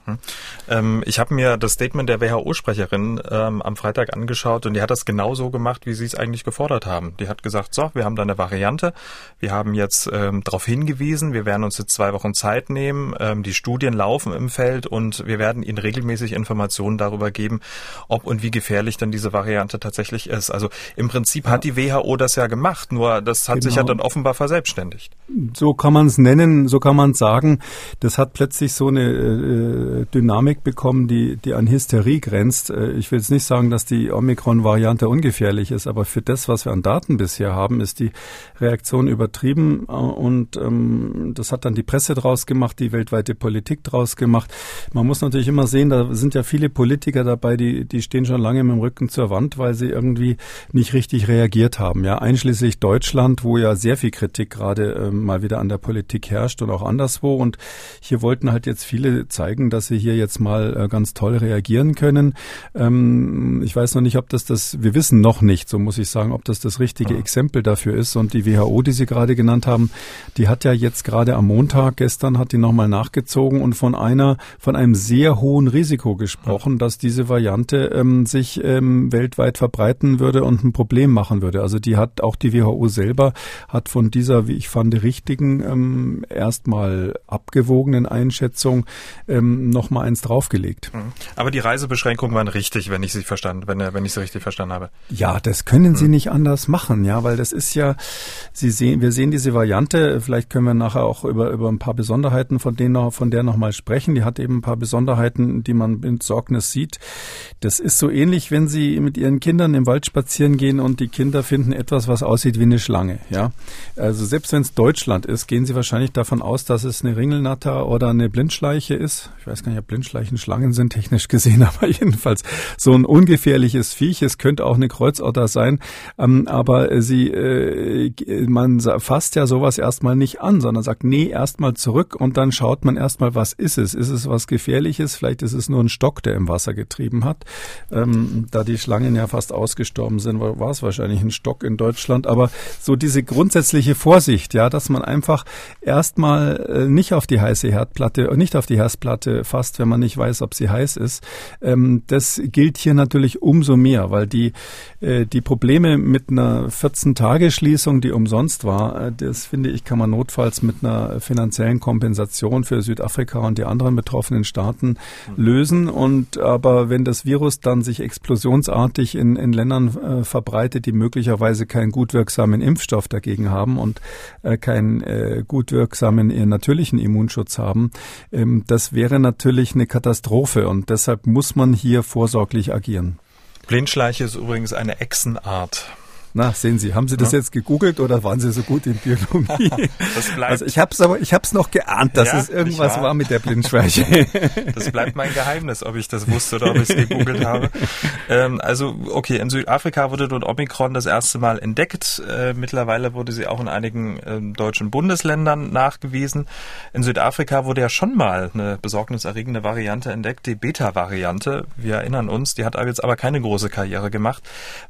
Hm. Ich habe mir das Statement der WHO-Sprecherin am Freitag angeschaut und die hat das genauso gemacht, wie sie es eigentlich gefordert haben. Die hat gesagt, so, wir haben da eine Variante, wir haben jetzt ähm, darauf hingewiesen, wir werden uns jetzt zwei Wochen Zeit nehmen, ähm, die Studien laufen im Feld und wir werden Ihnen regelmäßig Informationen darüber geben, ob und wie gefährlich dann diese Variante tatsächlich ist. Also im Prinzip ja. hat die WHO das ja gemacht, nur das hat genau. sich ja dann offenbar verselbstständigt. So kann man es nennen, so kann man es sagen. Das hat plötzlich so eine äh, Dynamik bekommen, die, die an Hysterie grenzt. Äh, ich will jetzt nicht sagen, dass die Omikron-Variante ungefährlich ist, aber für das, was wir an Daten bisher haben, ist die Reaktion übertrieben äh, und ähm, das hat dann die Presse draus gemacht, die weltweite Politik draus gemacht. Man muss natürlich immer sehen, da sind ja viele Politiker dabei, die, die stehen schon lange mit dem Rücken zur Wand, weil sie irgendwie nicht richtig reagiert haben. Ja, einschließlich Deutschland, wo ja sehr viel Kritik gerade ähm, mal wieder an der Politik herrscht und auch anderswo. Und hier wollten halt jetzt viele zeigen, dass sie hier jetzt mal äh, ganz toll reagieren können. Ähm, ich weiß noch nicht, ob das das, wir wissen noch nicht, so muss ich sagen, ob das das richtige Exempel dafür ist. Und die WHO, die Sie gerade genannt haben, die hat ja jetzt gerade am Montag, gestern hat die nochmal nachgezogen und von einer, von einem sehr hohen Risiko gesprochen, dass diese Variante ähm, sich ähm, weltweit verbreiten würde und ein Problem machen würde. Also die hat auch die WHO selber hat von dieser, wie ich fand, richtigen ähm, erstmal abgewogenen Einschätzung ähm, nochmal eins draufgelegt. Mhm. Aber die Reisebeschränkungen waren richtig, wenn ich sie verstanden, wenn, wenn ich sie richtig verstanden habe. Ja, das können sie nicht anders machen, ja, weil das ist ja, Sie sehen, wir sehen diese Variante. Vielleicht können wir nachher auch über, über ein paar Besonderheiten von denen noch, von der nochmal sprechen. Die hat eben ein paar Besonderheiten, die man mit Sorgnis sieht. Das ist so ähnlich, wenn Sie mit Ihren Kindern im Wald spazieren gehen und die Kinder finden etwas, was aussieht wie eine Schlange, ja. Also selbst wenn es Deutschland ist, gehen Sie wahrscheinlich davon aus, dass es eine Ringelnatter oder eine Blindschleiche ist. Ich weiß gar nicht, ob Blindschleichen Schlangen sind, technisch gesehen, aber jedenfalls so ein ungefährliches Viech. Es könnte auch eine Kreuzotter sein. Ähm, aber sie, äh, man fasst ja sowas erstmal nicht an, sondern sagt, nee, erstmal zurück und dann schaut man erstmal, was ist es? Ist es was Gefährliches? Vielleicht ist es nur ein Stock, der im Wasser getrieben hat. Ähm, da die Schlangen ja fast ausgestorben sind, war, war es wahrscheinlich ein Stock in Deutschland. Aber so diese grundsätzliche Vorsicht, ja, dass man einfach erstmal äh, nicht auf die heiße Herdplatte, nicht auf die Herdplatte fasst, wenn man nicht weiß, ob sie heiß ist. Ähm, das gilt hier natürlich umso mehr, weil die, äh, die Probleme mit einer 14-Tage-Schließung, die umsonst war, äh, das finde ich, kann man notfalls mit einer finanziellen Kompensation für Südafrika und die anderen betroffenen Staaten lösen. Und aber wenn das Virus dann sich explosionsartig in, in Ländern äh, verbreitet, die möglicherweise keinen gut wirksamen Impfstoff dagegen haben und äh, keinen äh, gut wirksamen äh, natürlichen Immunschutz haben, ähm, das wäre natürlich eine Katastrophe und deshalb muss man hier vorsorglich agieren. Blindschleiche ist übrigens eine Echsenart. Na, sehen Sie, haben Sie das ja. jetzt gegoogelt oder waren Sie so gut in Biologie? Das bleibt also ich habe es aber, ich habe es noch geahnt, dass ja, es irgendwas war mit der Blindschweiche. Das bleibt mein Geheimnis, ob ich das wusste oder ob ich es gegoogelt habe. Ähm, also okay, in Südafrika wurde dort Omikron das erste Mal entdeckt. Äh, mittlerweile wurde sie auch in einigen äh, deutschen Bundesländern nachgewiesen. In Südafrika wurde ja schon mal eine besorgniserregende Variante entdeckt, die Beta-Variante. Wir erinnern uns, die hat jetzt aber keine große Karriere gemacht.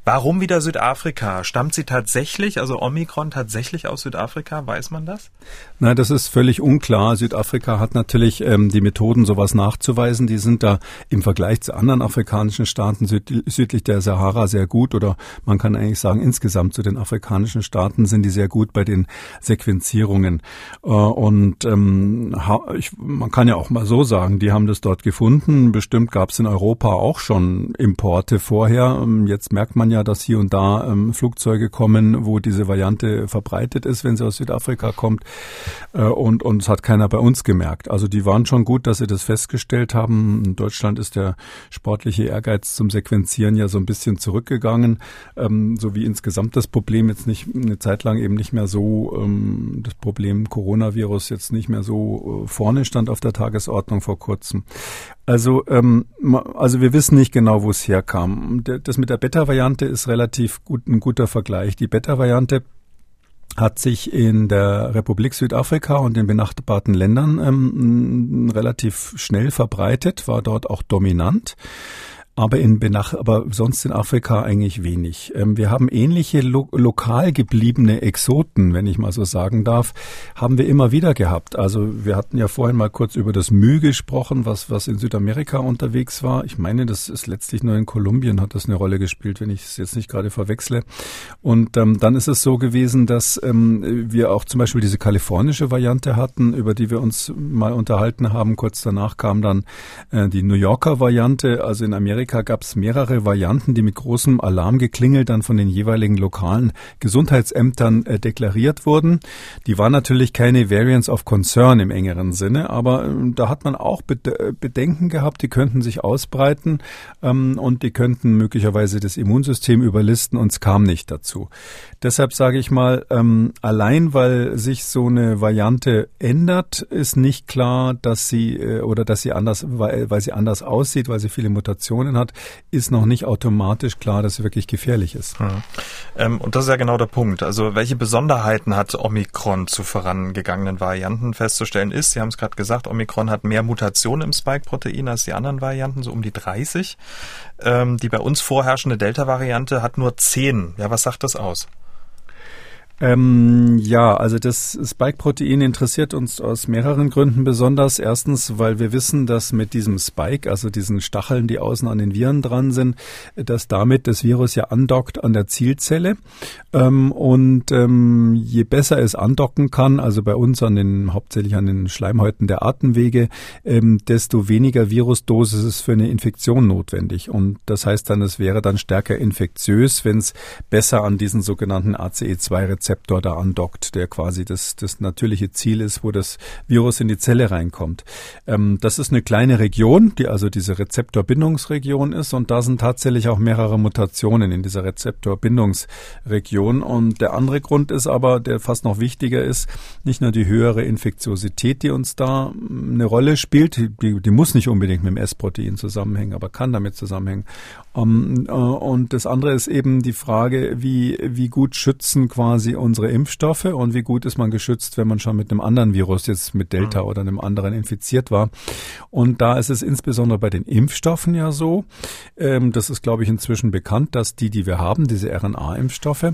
Warum wieder Südafrika? Stammt sie tatsächlich, also Omikron tatsächlich aus Südafrika? Weiß man das? Nein, das ist völlig unklar. Südafrika hat natürlich ähm, die Methoden, sowas nachzuweisen. Die sind da im Vergleich zu anderen afrikanischen Staaten süd südlich der Sahara sehr gut oder man kann eigentlich sagen, insgesamt zu den afrikanischen Staaten sind die sehr gut bei den Sequenzierungen. Äh, und ähm, ich, man kann ja auch mal so sagen, die haben das dort gefunden. Bestimmt gab es in Europa auch schon Importe vorher. Ähm, jetzt merkt man ja, dass hier und da ähm, Flugzeuge kommen, wo diese Variante verbreitet ist, wenn sie aus Südafrika kommt. Äh, und, und es hat keiner bei uns gemerkt. Also die waren schon gut, dass sie das festgestellt haben. In Deutschland ist der sportliche Ehrgeiz zum Sequenzieren ja so ein bisschen zurückgegangen, ähm, so wie insgesamt das Problem jetzt nicht eine Zeit lang eben nicht mehr so, ähm, das Problem Coronavirus jetzt nicht mehr so äh, vorne stand auf der Tagesordnung vor kurzem. Also, ähm, also wir wissen nicht genau, wo es herkam. Das mit der Beta-Variante ist relativ gut, ein guter Vergleich. Die Beta-Variante hat sich in der Republik Südafrika und den benachbarten Ländern ähm, relativ schnell verbreitet, war dort auch dominant aber in Benach aber sonst in Afrika eigentlich wenig. Ähm, wir haben ähnliche lo lokal gebliebene Exoten, wenn ich mal so sagen darf, haben wir immer wieder gehabt. Also wir hatten ja vorhin mal kurz über das Müh gesprochen, was was in Südamerika unterwegs war. Ich meine, das ist letztlich nur in Kolumbien hat das eine Rolle gespielt, wenn ich es jetzt nicht gerade verwechsle. Und ähm, dann ist es so gewesen, dass ähm, wir auch zum Beispiel diese kalifornische Variante hatten, über die wir uns mal unterhalten haben. Kurz danach kam dann äh, die New Yorker Variante, also in Amerika Amerika gab es mehrere Varianten, die mit großem Alarmgeklingel dann von den jeweiligen lokalen Gesundheitsämtern äh, deklariert wurden. Die waren natürlich keine Variants of Concern im engeren Sinne, aber äh, da hat man auch äh, Bedenken gehabt, die könnten sich ausbreiten ähm, und die könnten möglicherweise das Immunsystem überlisten und es kam nicht dazu. Deshalb sage ich mal, ähm, allein weil sich so eine Variante ändert, ist nicht klar, dass sie äh, oder dass sie anders, weil, weil sie anders aussieht, weil sie viele Mutationen Infektionen hat, ist noch nicht automatisch klar, dass sie wirklich gefährlich ist. Hm. Ähm, und das ist ja genau der Punkt. Also welche Besonderheiten hat Omikron zu vorangegangenen Varianten festzustellen ist? Sie haben es gerade gesagt, Omikron hat mehr Mutationen im Spike-Protein als die anderen Varianten, so um die 30. Ähm, die bei uns vorherrschende Delta-Variante hat nur 10. Ja, was sagt das aus? Ähm, ja, also das Spike-Protein interessiert uns aus mehreren Gründen besonders. Erstens, weil wir wissen, dass mit diesem Spike, also diesen Stacheln, die außen an den Viren dran sind, dass damit das Virus ja andockt an der Zielzelle. Ähm, und ähm, je besser es andocken kann, also bei uns an den hauptsächlich an den Schleimhäuten der Atemwege, ähm, desto weniger Virusdosis ist für eine Infektion notwendig. Und das heißt dann, es wäre dann stärker infektiös, wenn es besser an diesen sogenannten ACE2-Rezeptoren Rezeptor da andockt, der quasi das, das natürliche Ziel ist, wo das Virus in die Zelle reinkommt. Ähm, das ist eine kleine Region, die also diese Rezeptorbindungsregion ist und da sind tatsächlich auch mehrere Mutationen in dieser Rezeptorbindungsregion. Und der andere Grund ist aber, der fast noch wichtiger ist, nicht nur die höhere Infektiosität, die uns da eine Rolle spielt, die, die muss nicht unbedingt mit dem S-Protein zusammenhängen, aber kann damit zusammenhängen. Um, äh, und das andere ist eben die Frage, wie, wie gut schützen quasi unsere Impfstoffe und wie gut ist man geschützt, wenn man schon mit einem anderen Virus, jetzt mit Delta mhm. oder einem anderen infiziert war. Und da ist es insbesondere bei den Impfstoffen ja so, ähm, das ist, glaube ich, inzwischen bekannt, dass die, die wir haben, diese RNA-Impfstoffe,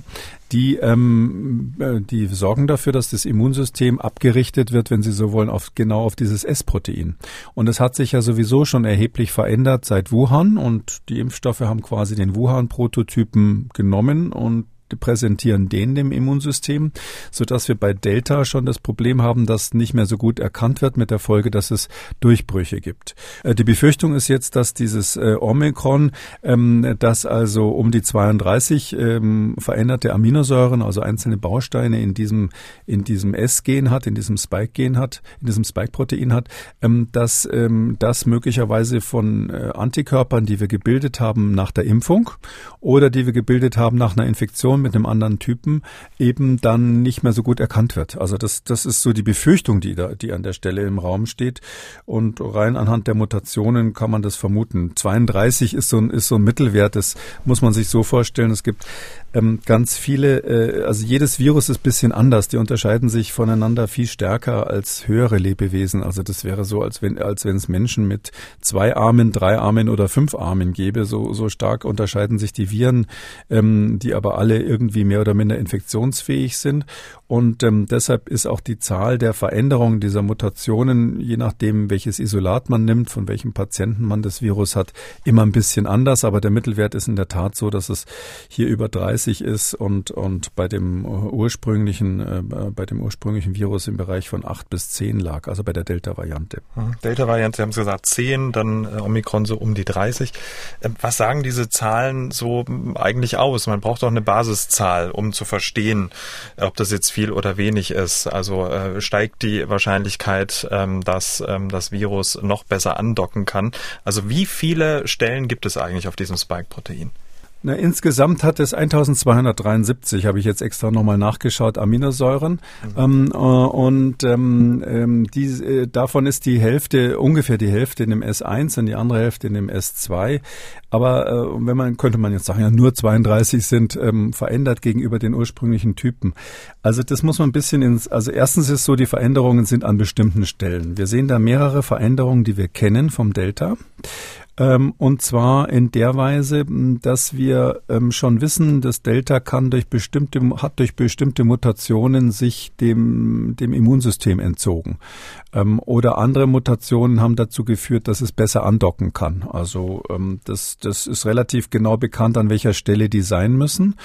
die, ähm, äh, die sorgen dafür, dass das Immunsystem abgerichtet wird, wenn Sie so wollen, auf, genau auf dieses S-Protein. Und es hat sich ja sowieso schon erheblich verändert seit Wuhan und die Impfstoffe haben quasi den Wuhan-Prototypen genommen und präsentieren den dem Immunsystem, so dass wir bei Delta schon das Problem haben, dass nicht mehr so gut erkannt wird mit der Folge, dass es Durchbrüche gibt. Äh, die Befürchtung ist jetzt, dass dieses äh, Omikron, ähm, das also um die 32 ähm, veränderte Aminosäuren, also einzelne Bausteine in diesem in diesem S-Gen hat, in diesem Spike-Gen hat, in diesem Spike-Protein hat, ähm, dass das möglicherweise von äh, Antikörpern, die wir gebildet haben nach der Impfung oder die wir gebildet haben nach einer Infektion mit einem anderen Typen, eben dann nicht mehr so gut erkannt wird. Also das, das ist so die Befürchtung, die da, die an der Stelle im Raum steht. Und rein anhand der Mutationen kann man das vermuten. 32 ist so ein, ist so ein Mittelwert. Das muss man sich so vorstellen. Es gibt ähm, ganz viele, äh, also jedes Virus ist bisschen anders. Die unterscheiden sich voneinander viel stärker als höhere Lebewesen. Also das wäre so, als wenn, als wenn es Menschen mit zwei Armen, drei Armen oder fünf Armen gäbe. So, so stark unterscheiden sich die Viren, ähm, die aber alle irgendwie mehr oder minder infektionsfähig sind. Und ähm, deshalb ist auch die Zahl der Veränderungen dieser Mutationen, je nachdem, welches Isolat man nimmt, von welchem Patienten man das Virus hat, immer ein bisschen anders. Aber der Mittelwert ist in der Tat so, dass es hier über 30 ist und, und bei dem ursprünglichen, äh, bei dem ursprünglichen Virus im Bereich von 8 bis 10 lag, also bei der Delta-Variante. Mhm. Delta-Variante, Sie haben es gesagt, 10, dann äh, Omikron so um die 30. Äh, was sagen diese Zahlen so eigentlich aus? Man braucht doch eine Basiszahl, um zu verstehen, ob das jetzt viel viel oder wenig ist. Also äh, steigt die Wahrscheinlichkeit, ähm, dass ähm, das Virus noch besser andocken kann. Also wie viele Stellen gibt es eigentlich auf diesem Spike-Protein? Na, insgesamt hat es 1273, habe ich jetzt extra nochmal nachgeschaut, Aminosäuren. Mhm. Ähm, äh, und ähm, ähm, die, äh, davon ist die Hälfte, ungefähr die Hälfte in dem S1 und die andere Hälfte in dem S2. Aber äh, wenn man, könnte man jetzt sagen, ja, nur 32 sind ähm, verändert gegenüber den ursprünglichen Typen. Also das muss man ein bisschen ins, also erstens ist so, die Veränderungen sind an bestimmten Stellen. Wir sehen da mehrere Veränderungen, die wir kennen vom Delta. Ähm, und zwar in der Weise, dass wir ähm, schon wissen, das Delta kann durch bestimmte, hat durch bestimmte Mutationen sich dem, dem Immunsystem entzogen. Ähm, oder andere Mutationen haben dazu geführt, dass es besser andocken kann. Also das, das ist relativ genau bekannt, an welcher Stelle die sein müssen.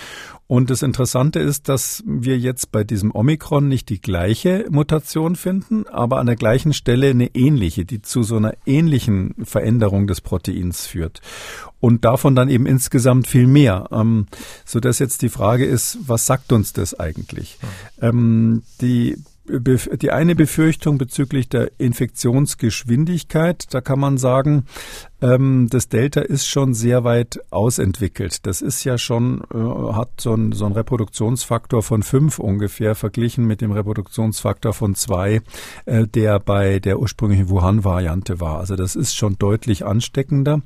Und das Interessante ist, dass wir jetzt bei diesem Omikron nicht die gleiche Mutation finden, aber an der gleichen Stelle eine ähnliche, die zu so einer ähnlichen Veränderung des Proteins führt. Und davon dann eben insgesamt viel mehr. Ähm, so dass jetzt die Frage ist, was sagt uns das eigentlich? Ähm, die die eine Befürchtung bezüglich der Infektionsgeschwindigkeit, da kann man sagen, das Delta ist schon sehr weit ausentwickelt. Das ist ja schon, äh, hat so ein, so Reproduktionsfaktor von fünf ungefähr verglichen mit dem Reproduktionsfaktor von zwei, äh, der bei der ursprünglichen Wuhan-Variante war. Also das ist schon deutlich ansteckender.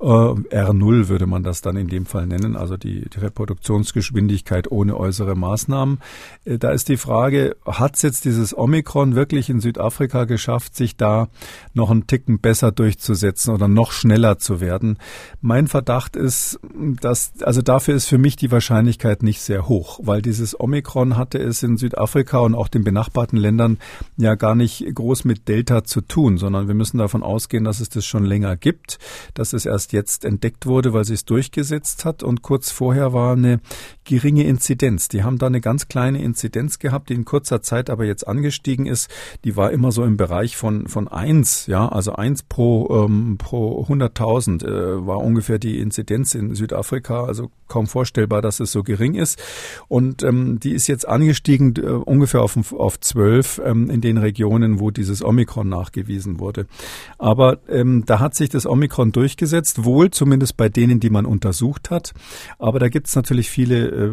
Äh, R0 würde man das dann in dem Fall nennen, also die, die Reproduktionsgeschwindigkeit ohne äußere Maßnahmen. Da ist die Frage, hat es jetzt dieses Omikron wirklich in Südafrika geschafft, sich da noch einen Ticken besser durchzusetzen oder noch schneller zu werden. Mein Verdacht ist, dass, also dafür ist für mich die Wahrscheinlichkeit nicht sehr hoch, weil dieses Omikron hatte es in Südafrika und auch den benachbarten Ländern ja gar nicht groß mit Delta zu tun, sondern wir müssen davon ausgehen, dass es das schon länger gibt, dass es erst jetzt entdeckt wurde, weil sie es durchgesetzt hat und kurz vorher war eine geringe Inzidenz. Die haben da eine ganz kleine Inzidenz gehabt, die in kurzer Zeit aber jetzt angestiegen ist. Die war immer so im Bereich von, von eins, ja, also eins pro, ähm, pro 100.000 äh, war ungefähr die Inzidenz in Südafrika, also kaum vorstellbar, dass es so gering ist. Und ähm, die ist jetzt angestiegen äh, ungefähr auf, auf 12 ähm, in den Regionen, wo dieses Omikron nachgewiesen wurde. Aber ähm, da hat sich das Omikron durchgesetzt, wohl zumindest bei denen, die man untersucht hat. Aber da gibt es natürlich viele äh,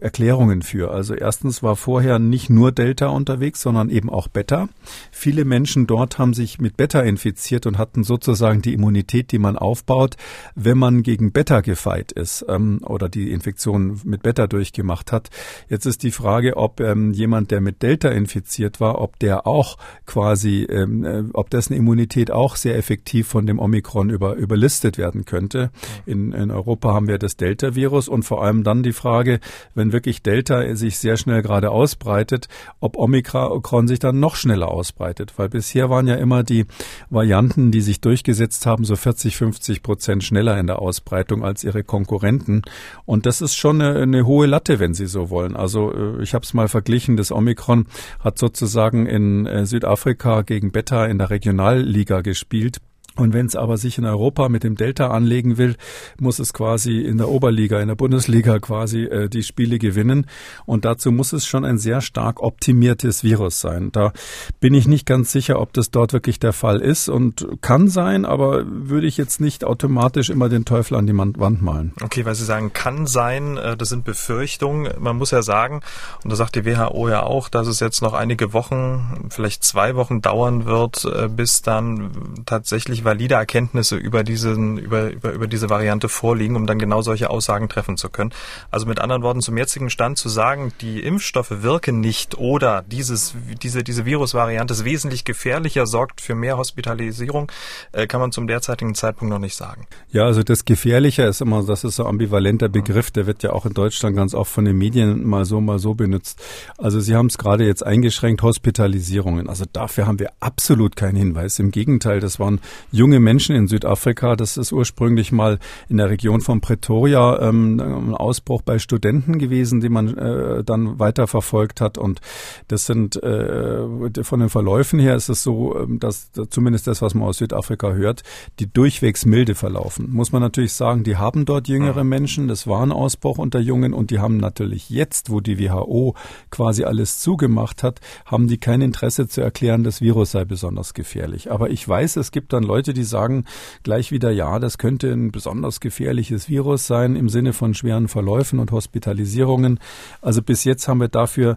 Erklärungen für. Also erstens war vorher nicht nur Delta unterwegs, sondern eben auch Beta. Viele Menschen dort haben sich mit Beta infiziert und hatten sozusagen die Immunität, die man aufbaut, wenn man gegen Beta gefeit ist ähm, oder die Infektion mit Beta durchgemacht hat. Jetzt ist die Frage, ob ähm, jemand, der mit Delta infiziert war, ob der auch quasi, ähm, äh, ob dessen Immunität auch sehr effektiv von dem Omikron über, überlistet werden könnte. In, in Europa haben wir das Delta-Virus und vor allem dann die Frage, wenn wirklich Delta sich sehr schnell gerade ausbreitet, ob Omikron sich dann noch schneller ausbreitet. Weil bisher waren ja immer die Varianten, die sich durchgesetzt haben, so 40, 50 Prozent schneller in der Ausbreitung als ihre Konkurrenten. Und das ist schon eine, eine hohe Latte, wenn Sie so wollen. Also äh, ich habe es mal verglichen, das Omikron hat sozusagen in äh, Südafrika gegen Beta in der Regionalliga gespielt. Und wenn es aber sich in Europa mit dem Delta anlegen will, muss es quasi in der Oberliga, in der Bundesliga quasi äh, die Spiele gewinnen. Und dazu muss es schon ein sehr stark optimiertes Virus sein. Da bin ich nicht ganz sicher, ob das dort wirklich der Fall ist und kann sein, aber würde ich jetzt nicht automatisch immer den Teufel an die Wand malen. Okay, weil Sie sagen, kann sein, äh, das sind Befürchtungen. Man muss ja sagen, und da sagt die WHO ja auch, dass es jetzt noch einige Wochen, vielleicht zwei Wochen dauern wird, äh, bis dann tatsächlich valide Erkenntnisse über diesen, über, über, über diese Variante vorliegen, um dann genau solche Aussagen treffen zu können. Also mit anderen Worten, zum jetzigen Stand zu sagen, die Impfstoffe wirken nicht oder dieses, diese, diese Virusvariante ist wesentlich gefährlicher, sorgt für mehr Hospitalisierung, äh, kann man zum derzeitigen Zeitpunkt noch nicht sagen. Ja, also das Gefährlicher ist immer, das ist so ein ambivalenter Begriff, der wird ja auch in Deutschland ganz oft von den Medien mal so, mal so benutzt. Also Sie haben es gerade jetzt eingeschränkt, Hospitalisierungen. Also dafür haben wir absolut keinen Hinweis. Im Gegenteil, das waren junge Menschen in Südafrika. Das ist ursprünglich mal in der Region von Pretoria ähm, ein Ausbruch bei Studenten gewesen, den man äh, dann weiter verfolgt hat. Und das sind äh, von den Verläufen her ist es so, ähm, dass zumindest das, was man aus Südafrika hört, die durchwegs milde verlaufen. Muss man natürlich sagen, die haben dort jüngere Menschen. Das war ein Ausbruch unter Jungen und die haben natürlich jetzt, wo die WHO quasi alles zugemacht hat, haben die kein Interesse zu erklären, das Virus sei besonders gefährlich. Aber ich weiß, es gibt dann Leute, Leute, die sagen gleich wieder, ja, das könnte ein besonders gefährliches Virus sein im Sinne von schweren Verläufen und Hospitalisierungen. Also bis jetzt haben wir dafür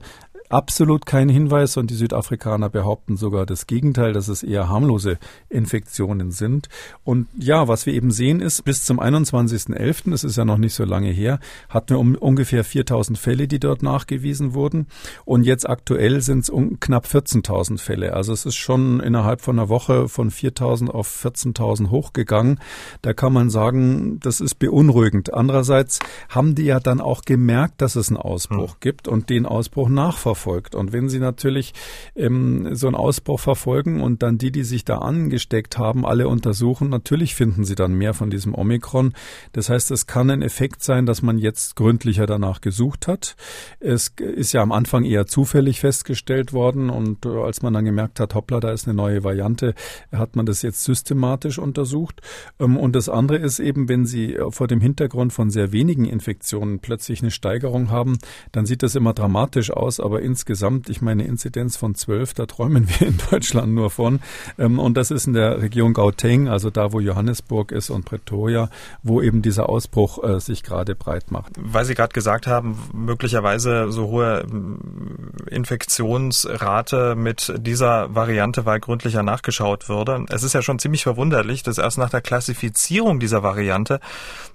absolut kein Hinweis und die Südafrikaner behaupten sogar das Gegenteil, dass es eher harmlose Infektionen sind. Und ja, was wir eben sehen ist, bis zum 21.11., das ist ja noch nicht so lange her, hatten wir um ungefähr 4000 Fälle, die dort nachgewiesen wurden. Und jetzt aktuell sind es um knapp 14.000 Fälle. Also es ist schon innerhalb von einer Woche von 4000 auf 14.000 hochgegangen. Da kann man sagen, das ist beunruhigend. Andererseits haben die ja dann auch gemerkt, dass es einen Ausbruch hm. gibt und den Ausbruch nachverfolgt verfolgt. Und wenn Sie natürlich ähm, so einen Ausbruch verfolgen und dann die, die sich da angesteckt haben, alle untersuchen, natürlich finden Sie dann mehr von diesem Omikron. Das heißt, es kann ein Effekt sein, dass man jetzt gründlicher danach gesucht hat. Es ist ja am Anfang eher zufällig festgestellt worden und äh, als man dann gemerkt hat, hoppla, da ist eine neue Variante, hat man das jetzt systematisch untersucht. Ähm, und das andere ist eben, wenn Sie vor dem Hintergrund von sehr wenigen Infektionen plötzlich eine Steigerung haben, dann sieht das immer dramatisch aus, aber insgesamt, ich meine, Inzidenz von zwölf, da träumen wir in Deutschland nur von. Ähm, und das ist in der Region Gauteng, also da, wo Johannesburg ist und Pretoria, wo eben dieser Ausbruch äh, sich gerade breit macht. Weil Sie gerade gesagt haben, möglicherweise so hohe ähm, Infektionsrate mit dieser Variante, weil gründlicher nachgeschaut würde. Es ist ja schon ziemlich verwunderlich, dass erst nach der Klassifizierung dieser Variante,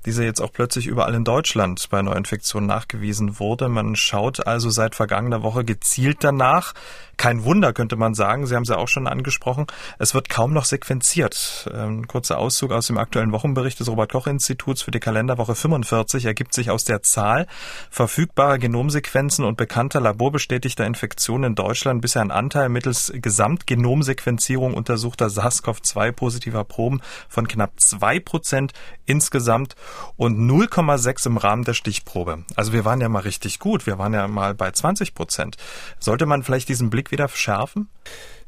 diese jetzt auch plötzlich überall in Deutschland bei Neuinfektionen nachgewiesen wurde. Man schaut also seit vergangener Woche gezielt danach. Kein Wunder, könnte man sagen. Sie haben es ja auch schon angesprochen. Es wird kaum noch sequenziert. Ein ähm, kurzer Auszug aus dem aktuellen Wochenbericht des Robert-Koch-Instituts für die Kalenderwoche 45 ergibt sich aus der Zahl verfügbarer Genomsequenzen und bekannter laborbestätigter Infektionen in Deutschland bisher ein Anteil mittels Gesamtgenomsequenzierung untersuchter SARS-CoV-2 positiver Proben von knapp zwei Prozent insgesamt und 0,6 im Rahmen der Stichprobe. Also wir waren ja mal richtig gut. Wir waren ja mal bei 20 Prozent. Sollte man vielleicht diesen Blick wieder schärfen?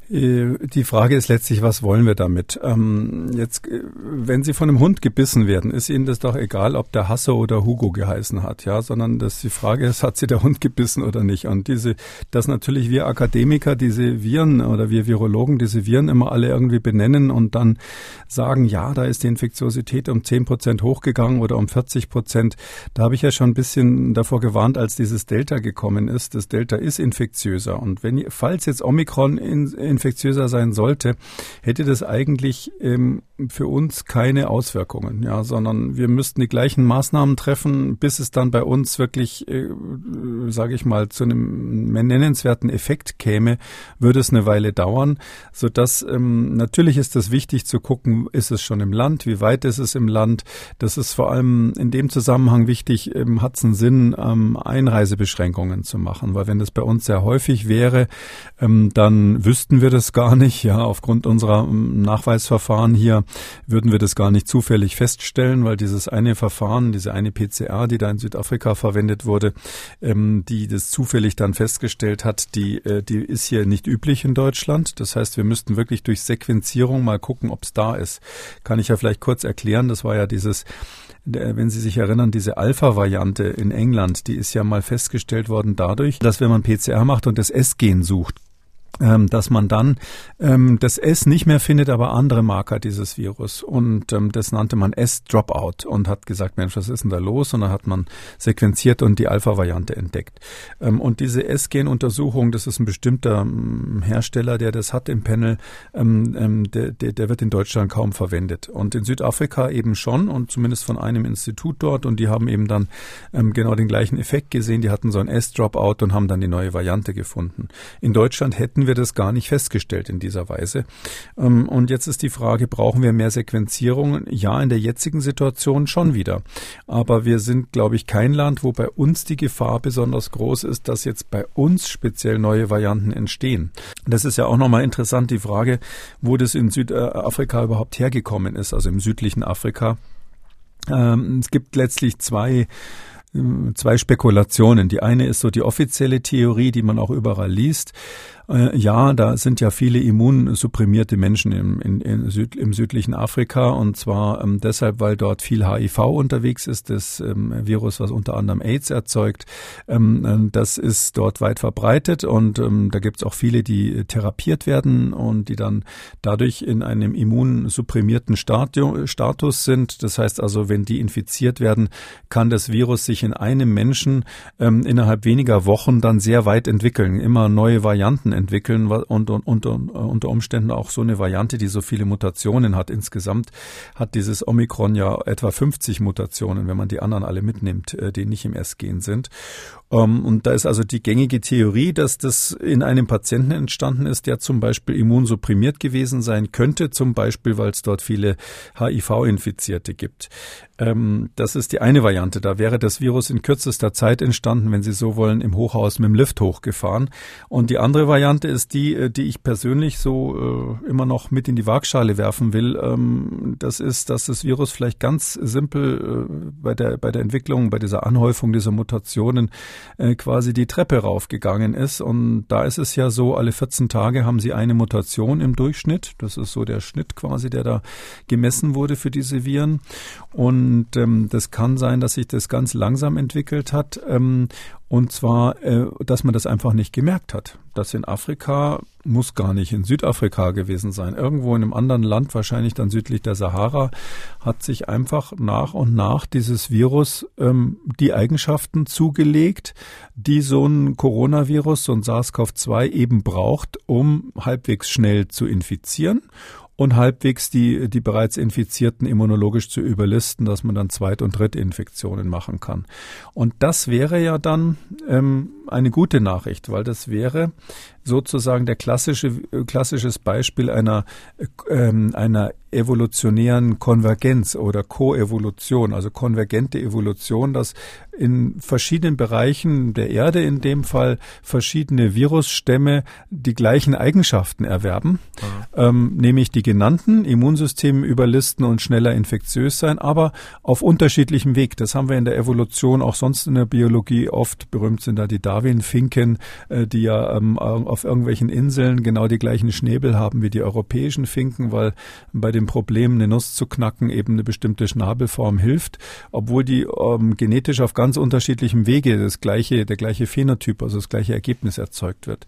Äh, die Frage ist letztlich, was wollen wir damit? Ähm, jetzt, äh, wenn Sie von einem Hund gebissen werden, ist Ihnen das doch egal, ob der Hasse oder Hugo geheißen hat, ja, sondern dass die Frage ist, hat Sie der Hund gebissen oder nicht? Und diese, dass natürlich wir Akademiker diese Viren oder wir Virologen diese Viren immer alle irgendwie benennen und dann sagen, ja, da ist die Infektiosität um 10 Prozent hochgegangen oder um 40 Prozent. Da habe ich ja schon ein bisschen davor gewarnt, als dieses Delta gekommen ist. Das Delta ist infektiöser. Und wenn, falls jetzt Omikron in, in infektiöser sein sollte, hätte das eigentlich ähm, für uns keine Auswirkungen, ja, sondern wir müssten die gleichen Maßnahmen treffen, bis es dann bei uns wirklich, äh, sage ich mal, zu einem nennenswerten Effekt käme, würde es eine Weile dauern, so dass ähm, natürlich ist das wichtig zu gucken, ist es schon im Land, wie weit ist es im Land. Das ist vor allem in dem Zusammenhang wichtig, ähm, hat es einen Sinn, ähm, Einreisebeschränkungen zu machen, weil wenn das bei uns sehr häufig wäre, ähm, dann wüssten wir wir das gar nicht, ja, aufgrund unserer ähm, Nachweisverfahren hier. Würden wir das gar nicht zufällig feststellen, weil dieses eine Verfahren, diese eine PCR, die da in Südafrika verwendet wurde, ähm, die das zufällig dann festgestellt hat, die, äh, die ist hier nicht üblich in Deutschland. Das heißt, wir müssten wirklich durch Sequenzierung mal gucken, ob es da ist. Kann ich ja vielleicht kurz erklären. Das war ja dieses wenn Sie sich erinnern, diese Alpha-Variante in England, die ist ja mal festgestellt worden dadurch, dass wenn man PCR macht und das S-Gen sucht, ähm, dass man dann ähm, das S nicht mehr findet, aber andere Marker dieses Virus. Und ähm, das nannte man S-Dropout und hat gesagt, Mensch, was ist denn da los? Und dann hat man sequenziert und die Alpha-Variante entdeckt. Ähm, und diese S-Gen-Untersuchung, das ist ein bestimmter ähm, Hersteller, der das hat im Panel, ähm, ähm, der, der, der wird in Deutschland kaum verwendet. Und in Südafrika eben schon und zumindest von einem Institut dort. Und die haben eben dann ähm, genau den gleichen Effekt gesehen. Die hatten so ein S-Dropout und haben dann die neue Variante gefunden. In Deutschland hätten wir das gar nicht festgestellt in dieser Weise. Ähm, und jetzt ist die Frage, brauchen wir mehr Sequenzierungen? Ja, in der jetzigen Situation schon wieder. Aber wir sind, glaube ich, kein Land, wo bei uns die Gefahr besonders groß ist, dass jetzt bei uns speziell neue Varianten entstehen. Das ist ja auch nochmal interessant, die Frage, wo das in Südafrika überhaupt hergekommen ist, also im südlichen Afrika. Ähm, es gibt letztlich zwei zwei Spekulationen. Die eine ist so die offizielle Theorie, die man auch überall liest. Äh, ja, da sind ja viele immunsupprimierte Menschen im, in, in Süd, im südlichen Afrika und zwar ähm, deshalb, weil dort viel HIV unterwegs ist, das ähm, Virus, was unter anderem AIDS erzeugt. Ähm, äh, das ist dort weit verbreitet und ähm, da gibt es auch viele, die therapiert werden und die dann dadurch in einem immunsupprimierten Stadium, Status sind. Das heißt also, wenn die infiziert werden, kann das Virus sich in einem Menschen ähm, innerhalb weniger Wochen dann sehr weit entwickeln, immer neue Varianten entwickeln und, und, und, unter Umständen auch so eine Variante, die so viele Mutationen hat. Insgesamt hat dieses Omikron ja etwa 50 Mutationen, wenn man die anderen alle mitnimmt, äh, die nicht im S-Gen sind. Ähm, und da ist also die gängige Theorie, dass das in einem Patienten entstanden ist, der zum Beispiel immunsupprimiert gewesen sein könnte, zum Beispiel, weil es dort viele HIV-Infizierte gibt. Ähm, das ist die eine Variante. Da wäre das Virus in kürzester Zeit entstanden, wenn Sie so wollen, im Hochhaus mit dem Lift hochgefahren. Und die andere Variante ist die, äh, die ich persönlich so äh, immer noch mit in die Waagschale werfen will. Ähm, das ist, dass das Virus vielleicht ganz simpel äh, bei der, bei der Entwicklung, bei dieser Anhäufung dieser Mutationen äh, quasi die Treppe raufgegangen ist. Und da ist es ja so, alle 14 Tage haben sie eine Mutation im Durchschnitt. Das ist so der Schnitt quasi, der da gemessen wurde für diese Viren. Und ähm, das kann sein, dass sich das ganz langsam entwickelt hat. Ähm, und zwar, äh, dass man das einfach nicht gemerkt hat. Das in Afrika muss gar nicht in Südafrika gewesen sein. Irgendwo in einem anderen Land, wahrscheinlich dann südlich der Sahara, hat sich einfach nach und nach dieses Virus ähm, die Eigenschaften zugelegt, die so ein Coronavirus, so ein SARS-CoV-2 eben braucht, um halbwegs schnell zu infizieren und halbwegs die, die bereits Infizierten immunologisch zu überlisten, dass man dann Zweit- und Drittinfektionen machen kann. Und das wäre ja dann ähm, eine gute Nachricht, weil das wäre sozusagen der klassische klassisches Beispiel einer ähm, einer evolutionären Konvergenz oder Koevolution, also konvergente Evolution, dass in verschiedenen Bereichen der Erde in dem Fall verschiedene Virusstämme die gleichen Eigenschaften erwerben, ähm, nämlich die genannten Immunsystem überlisten und schneller infektiös sein, aber auf unterschiedlichem Weg. Das haben wir in der Evolution auch sonst in der Biologie oft. Berühmt sind da die Darwin-Finken, äh, die ja ähm, auf irgendwelchen Inseln genau die gleichen Schnäbel haben wie die europäischen Finken, weil bei dem Problem, eine Nuss zu knacken, eben eine bestimmte Schnabelform hilft, obwohl die ähm, genetisch auf ganz unterschiedlichem Wege das gleiche, der gleiche Phänotyp, also das gleiche Ergebnis erzeugt wird.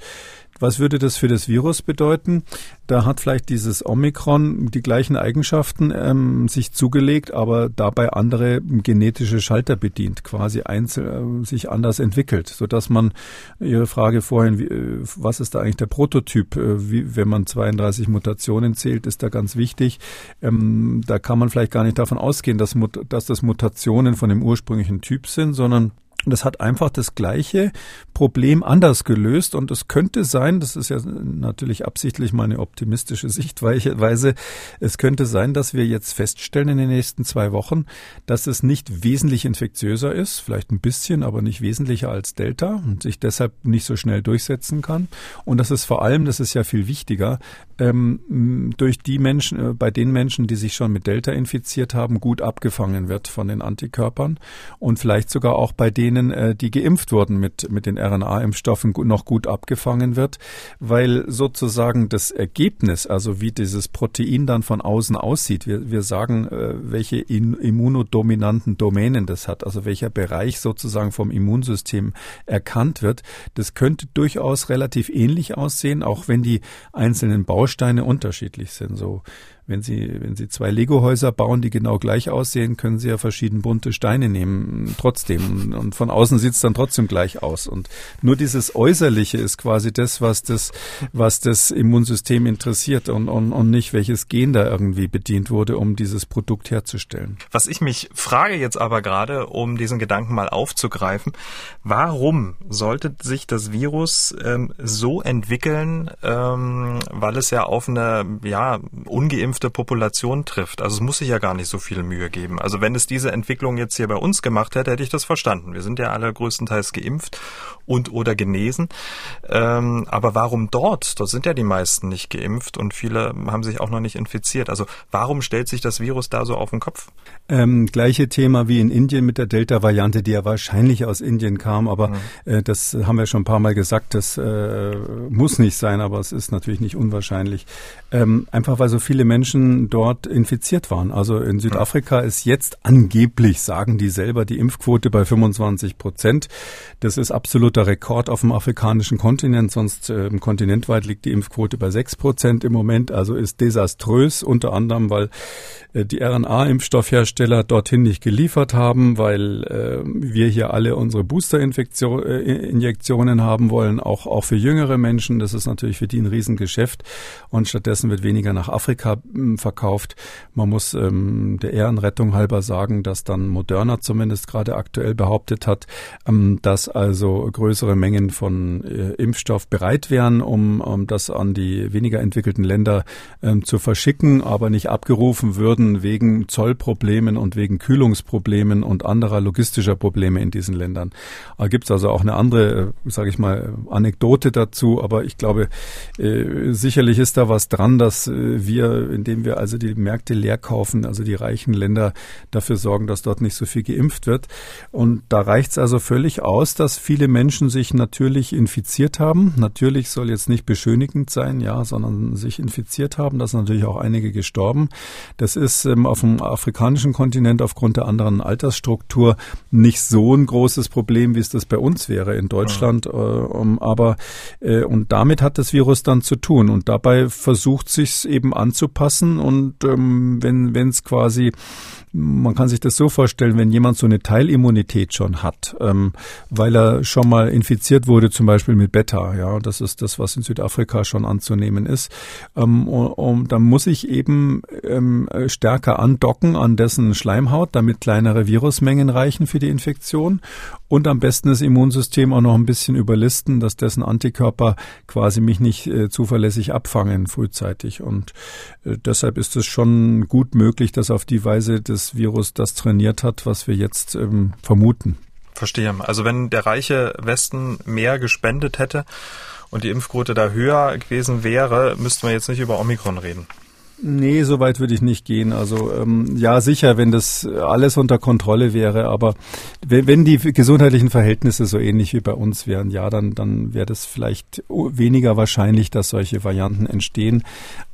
Was würde das für das Virus bedeuten? Da hat vielleicht dieses Omikron die gleichen Eigenschaften ähm, sich zugelegt, aber dabei andere genetische Schalter bedient, quasi einzel, äh, sich anders entwickelt, so dass man Ihre Frage vorhin, wie, äh, was ist da eigentlich der Prototyp, äh, wie, wenn man 32 Mutationen zählt, ist da ganz wichtig. Ähm, da kann man vielleicht gar nicht davon ausgehen, dass, dass das Mutationen von dem ursprünglichen Typ sind, sondern das hat einfach das gleiche Problem anders gelöst. Und es könnte sein, das ist ja natürlich absichtlich meine optimistische Sichtweise, es könnte sein, dass wir jetzt feststellen in den nächsten zwei Wochen, dass es nicht wesentlich infektiöser ist, vielleicht ein bisschen, aber nicht wesentlicher als Delta und sich deshalb nicht so schnell durchsetzen kann. Und dass es vor allem, das ist ja viel wichtiger, ähm, durch die Menschen, äh, bei den Menschen, die sich schon mit Delta infiziert haben, gut abgefangen wird von den Antikörpern und vielleicht sogar auch bei denen, äh, die geimpft wurden mit, mit den RNA-Impfstoffen, noch gut abgefangen wird, weil sozusagen das Ergebnis, also wie dieses Protein dann von außen aussieht, wir, wir sagen, äh, welche immunodominanten Domänen das hat, also welcher Bereich sozusagen vom Immunsystem erkannt wird, das könnte durchaus relativ ähnlich aussehen, auch wenn die einzelnen Bausteine unterschiedlich sind. So wenn Sie, wenn Sie zwei Lego-Häuser bauen, die genau gleich aussehen, können Sie ja verschieden bunte Steine nehmen, trotzdem. Und von außen sieht es dann trotzdem gleich aus. Und nur dieses Äußerliche ist quasi das, was das, was das Immunsystem interessiert und, und, und nicht, welches Gen da irgendwie bedient wurde, um dieses Produkt herzustellen. Was ich mich frage jetzt aber gerade, um diesen Gedanken mal aufzugreifen, warum sollte sich das Virus ähm, so entwickeln, ähm, weil es ja auf eine, ja, ungeimpfte geimpfte Population trifft. Also es muss sich ja gar nicht so viel Mühe geben. Also wenn es diese Entwicklung jetzt hier bei uns gemacht hätte, hätte ich das verstanden. Wir sind ja alle größtenteils geimpft und oder genesen. Ähm, aber warum dort? Dort sind ja die meisten nicht geimpft und viele haben sich auch noch nicht infiziert. Also warum stellt sich das Virus da so auf den Kopf? Ähm, gleiche Thema wie in Indien mit der Delta-Variante, die ja wahrscheinlich aus Indien kam, aber mhm. äh, das haben wir schon ein paar Mal gesagt, das äh, muss nicht sein, aber es ist natürlich nicht unwahrscheinlich. Ähm, einfach weil so viele Menschen dort infiziert waren. Also in Südafrika ist jetzt angeblich, sagen die selber, die Impfquote bei 25 Prozent. Das ist absoluter Rekord auf dem afrikanischen Kontinent, sonst äh, kontinentweit liegt die Impfquote bei 6 Prozent im Moment, also ist desaströs, unter anderem, weil äh, die RNA-Impfstoffhersteller dorthin nicht geliefert haben, weil äh, wir hier alle unsere Booster-Injektionen äh, haben wollen, auch, auch für jüngere Menschen. Das ist natürlich für die ein Riesengeschäft und stattdessen wird weniger nach Afrika verkauft. Man muss ähm, der Ehrenrettung halber sagen, dass dann Moderna zumindest gerade aktuell behauptet hat, ähm, dass also größere Mengen von äh, Impfstoff bereit wären, um, um das an die weniger entwickelten Länder ähm, zu verschicken, aber nicht abgerufen würden wegen Zollproblemen und wegen Kühlungsproblemen und anderer logistischer Probleme in diesen Ländern. Da gibt es also auch eine andere, äh, sage ich mal, Anekdote dazu, aber ich glaube, äh, sicherlich ist da was dran, dass äh, wir, indem wir also die Märkte leer kaufen, also die reichen Länder dafür sorgen, dass dort nicht so viel geimpft wird. Und da reicht es also völlig aus, dass viele Menschen sich natürlich infiziert haben. Natürlich soll jetzt nicht beschönigend sein, ja, sondern sich infiziert haben. Da sind natürlich auch einige gestorben. Das ist ähm, auf dem afrikanischen Kontinent aufgrund der anderen Altersstruktur nicht so ein großes Problem, wie es das bei uns wäre in Deutschland. Ja. Äh, um, aber äh, und damit hat das Virus dann zu tun und dabei versucht sich eben anzupassen und ähm, wenn wenn es quasi man kann sich das so vorstellen, wenn jemand so eine Teilimmunität schon hat, ähm, weil er schon mal infiziert wurde, zum Beispiel mit Beta, ja, das ist das, was in Südafrika schon anzunehmen ist, ähm, und, und dann muss ich eben ähm, stärker andocken an dessen Schleimhaut, damit kleinere Virusmengen reichen für die Infektion und am besten das Immunsystem auch noch ein bisschen überlisten, dass dessen Antikörper quasi mich nicht äh, zuverlässig abfangen frühzeitig. Und äh, deshalb ist es schon gut möglich, dass auf die Weise das Virus das trainiert hat, was wir jetzt ähm, vermuten. Verstehe. Also wenn der reiche Westen mehr gespendet hätte und die Impfquote da höher gewesen wäre, müssten wir jetzt nicht über Omikron reden. Nee, so weit würde ich nicht gehen. Also ähm, ja, sicher, wenn das alles unter Kontrolle wäre, aber wenn, die gesundheitlichen Verhältnisse so ähnlich wie bei uns wären, ja, dann, dann wäre das vielleicht weniger wahrscheinlich, dass solche Varianten entstehen.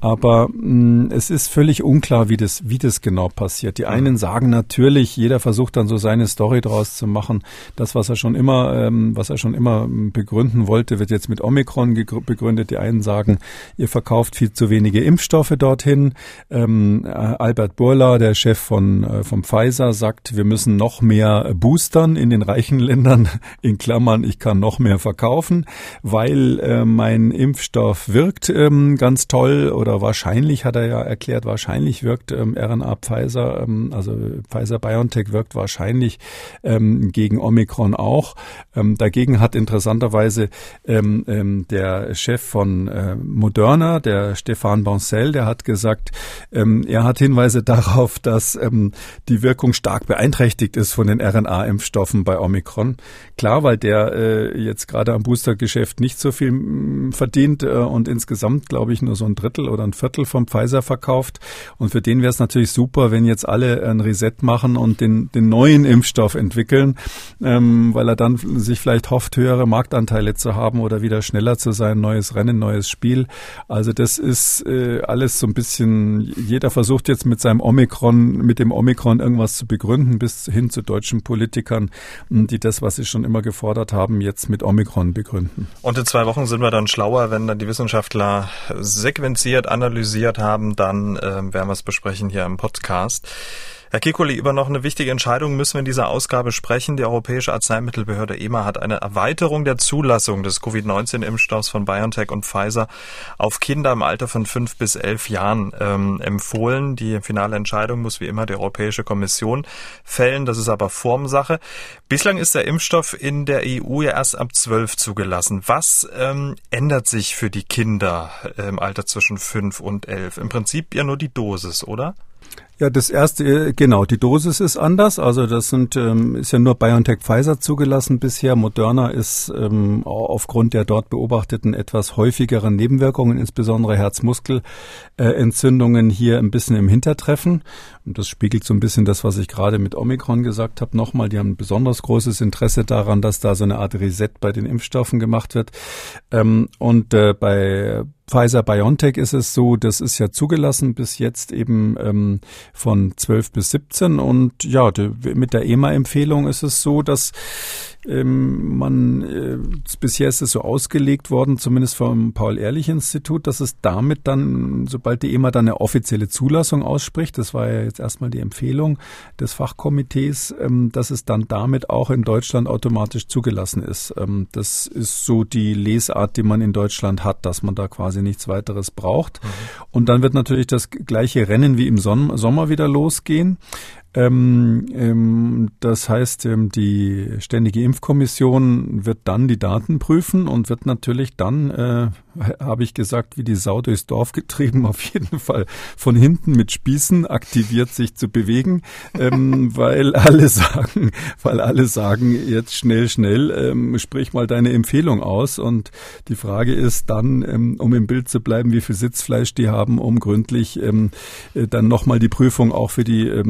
Aber mh, mm, es ist völlig unklar, wie das, wie das genau passiert. Die einen sagen natürlich, jeder versucht dann so seine Story draus zu machen. Das, was er schon immer, ähm, was er schon immer begründen wollte, wird jetzt mit Omikron begründet. Die einen sagen, ihr verkauft viel zu wenige Impfstoffe dorthin hin. Ähm, Albert Burla, der Chef von äh, vom Pfizer, sagt, wir müssen noch mehr boostern in den reichen Ländern. In Klammern, ich kann noch mehr verkaufen, weil äh, mein Impfstoff wirkt ähm, ganz toll oder wahrscheinlich hat er ja erklärt, wahrscheinlich wirkt ähm, RNA Pfizer, ähm, also Pfizer BioNTech wirkt wahrscheinlich ähm, gegen Omikron auch. Ähm, dagegen hat interessanterweise ähm, ähm, der Chef von äh, Moderna, der Stefan Bancel, der hat gesagt, ähm, er hat Hinweise darauf, dass ähm, die Wirkung stark beeinträchtigt ist von den RNA-Impfstoffen bei Omikron. Klar, weil der äh, jetzt gerade am Boostergeschäft nicht so viel mh, mm, verdient äh, und insgesamt, glaube ich, nur so ein Drittel oder ein Viertel vom Pfizer verkauft. Und für den wäre es natürlich super, wenn jetzt alle ein Reset machen und den, den neuen Impfstoff entwickeln, ähm, weil er dann sich vielleicht hofft, höhere Marktanteile zu haben oder wieder schneller zu sein, neues Rennen, neues Spiel. Also das ist äh, alles so ein bisschen, jeder versucht jetzt mit seinem Omikron, mit dem Omikron irgendwas zu begründen, bis hin zu deutschen Politikern, die das, was sie schon immer gefordert haben, jetzt mit Omikron begründen. Und in zwei Wochen sind wir dann schlauer, wenn dann die Wissenschaftler sequenziert, analysiert haben, dann äh, werden wir es besprechen hier im Podcast. Herr Kikuli, über noch eine wichtige Entscheidung müssen wir in dieser Ausgabe sprechen. Die Europäische Arzneimittelbehörde EMA hat eine Erweiterung der Zulassung des Covid-19-Impfstoffs von BioNTech und Pfizer auf Kinder im Alter von fünf bis elf Jahren ähm, empfohlen. Die finale Entscheidung muss wie immer die Europäische Kommission fällen. Das ist aber Formsache. Bislang ist der Impfstoff in der EU ja erst ab zwölf zugelassen. Was ähm, ändert sich für die Kinder im Alter zwischen fünf und elf? Im Prinzip ja nur die Dosis, oder? Ja, das erste, äh, genau, die Dosis ist anders. Also das sind ähm, ist ja nur BioNTech Pfizer zugelassen bisher. Moderna ist ähm, aufgrund der dort beobachteten etwas häufigeren Nebenwirkungen, insbesondere Herzmuskelentzündungen, hier ein bisschen im Hintertreffen. Und das spiegelt so ein bisschen das, was ich gerade mit Omikron gesagt habe. Nochmal, die haben ein besonders großes Interesse daran, dass da so eine Art Reset bei den Impfstoffen gemacht wird. Ähm, und äh, bei Pfizer BioNTech ist es so, das ist ja zugelassen bis jetzt eben ähm, von 12 bis 17 und ja, die, mit der EMA-Empfehlung ist es so, dass ähm, man äh, bisher ist es so ausgelegt worden, zumindest vom Paul-Ehrlich-Institut, dass es damit dann, sobald die EMA dann eine offizielle Zulassung ausspricht, das war ja jetzt erstmal die Empfehlung des Fachkomitees, ähm, dass es dann damit auch in Deutschland automatisch zugelassen ist. Ähm, das ist so die Lesart, die man in Deutschland hat, dass man da quasi nichts weiteres braucht. Mhm. Und dann wird natürlich das gleiche Rennen wie im Sommer wieder losgehen. Ähm, ähm, das heißt, ähm, die Ständige Impfkommission wird dann die Daten prüfen und wird natürlich dann, äh, habe ich gesagt, wie die Sau durchs Dorf getrieben, auf jeden Fall von hinten mit Spießen aktiviert sich zu bewegen, ähm, weil alle sagen, weil alle sagen, jetzt schnell, schnell, ähm, sprich mal deine Empfehlung aus. Und die Frage ist dann, ähm, um im Bild zu bleiben, wie viel Sitzfleisch die haben, um gründlich äh, dann nochmal die Prüfung auch für die äh,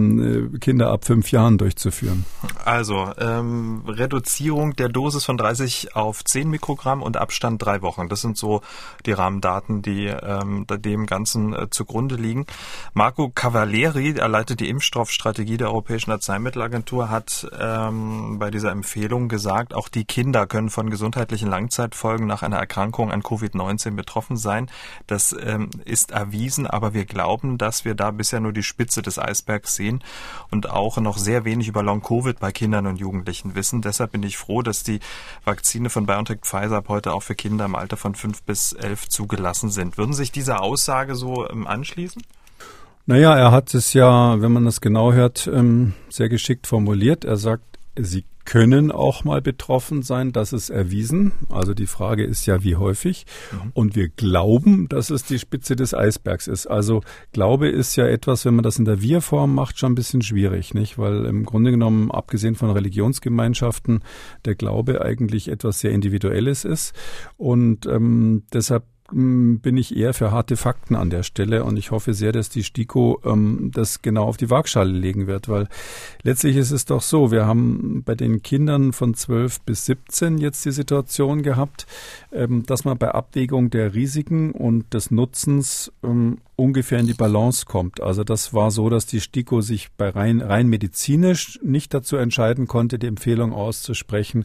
Kinder ab fünf Jahren durchzuführen? Also ähm, Reduzierung der Dosis von 30 auf 10 Mikrogramm und Abstand drei Wochen. Das sind so die Rahmendaten, die ähm, dem Ganzen äh, zugrunde liegen. Marco Cavalieri, er leitet die Impfstoffstrategie der Europäischen Arzneimittelagentur, hat ähm, bei dieser Empfehlung gesagt, auch die Kinder können von gesundheitlichen Langzeitfolgen nach einer Erkrankung an Covid-19 betroffen sein. Das ähm, ist erwiesen, aber wir glauben, dass wir da bisher nur die Spitze des Eisbergs sehen und auch noch sehr wenig über Long-Covid bei Kindern und Jugendlichen wissen. Deshalb bin ich froh, dass die Vakzine von BioNTech Pfizer ab heute auch für Kinder im Alter von fünf bis elf zugelassen sind. Würden Sie sich dieser Aussage so ähm, anschließen? Naja, er hat es ja, wenn man das genau hört, ähm, sehr geschickt formuliert. Er sagt, sie können auch mal betroffen sein, das ist erwiesen. Also die Frage ist ja, wie häufig. Mhm. Und wir glauben, dass es die Spitze des Eisbergs ist. Also Glaube ist ja etwas, wenn man das in der Wir-Form macht, schon ein bisschen schwierig, nicht? Weil im Grunde genommen, abgesehen von Religionsgemeinschaften, der Glaube eigentlich etwas sehr Individuelles ist. Und ähm, deshalb bin ich eher für harte Fakten an der Stelle und ich hoffe sehr, dass die STIKO ähm, das genau auf die Waagschale legen wird, weil letztlich ist es doch so, wir haben bei den Kindern von 12 bis 17 jetzt die Situation gehabt, ähm, dass man bei Abwägung der Risiken und des Nutzens ähm, ungefähr in die Balance kommt. Also das war so, dass die STIKO sich bei rein, rein medizinisch nicht dazu entscheiden konnte, die Empfehlung auszusprechen,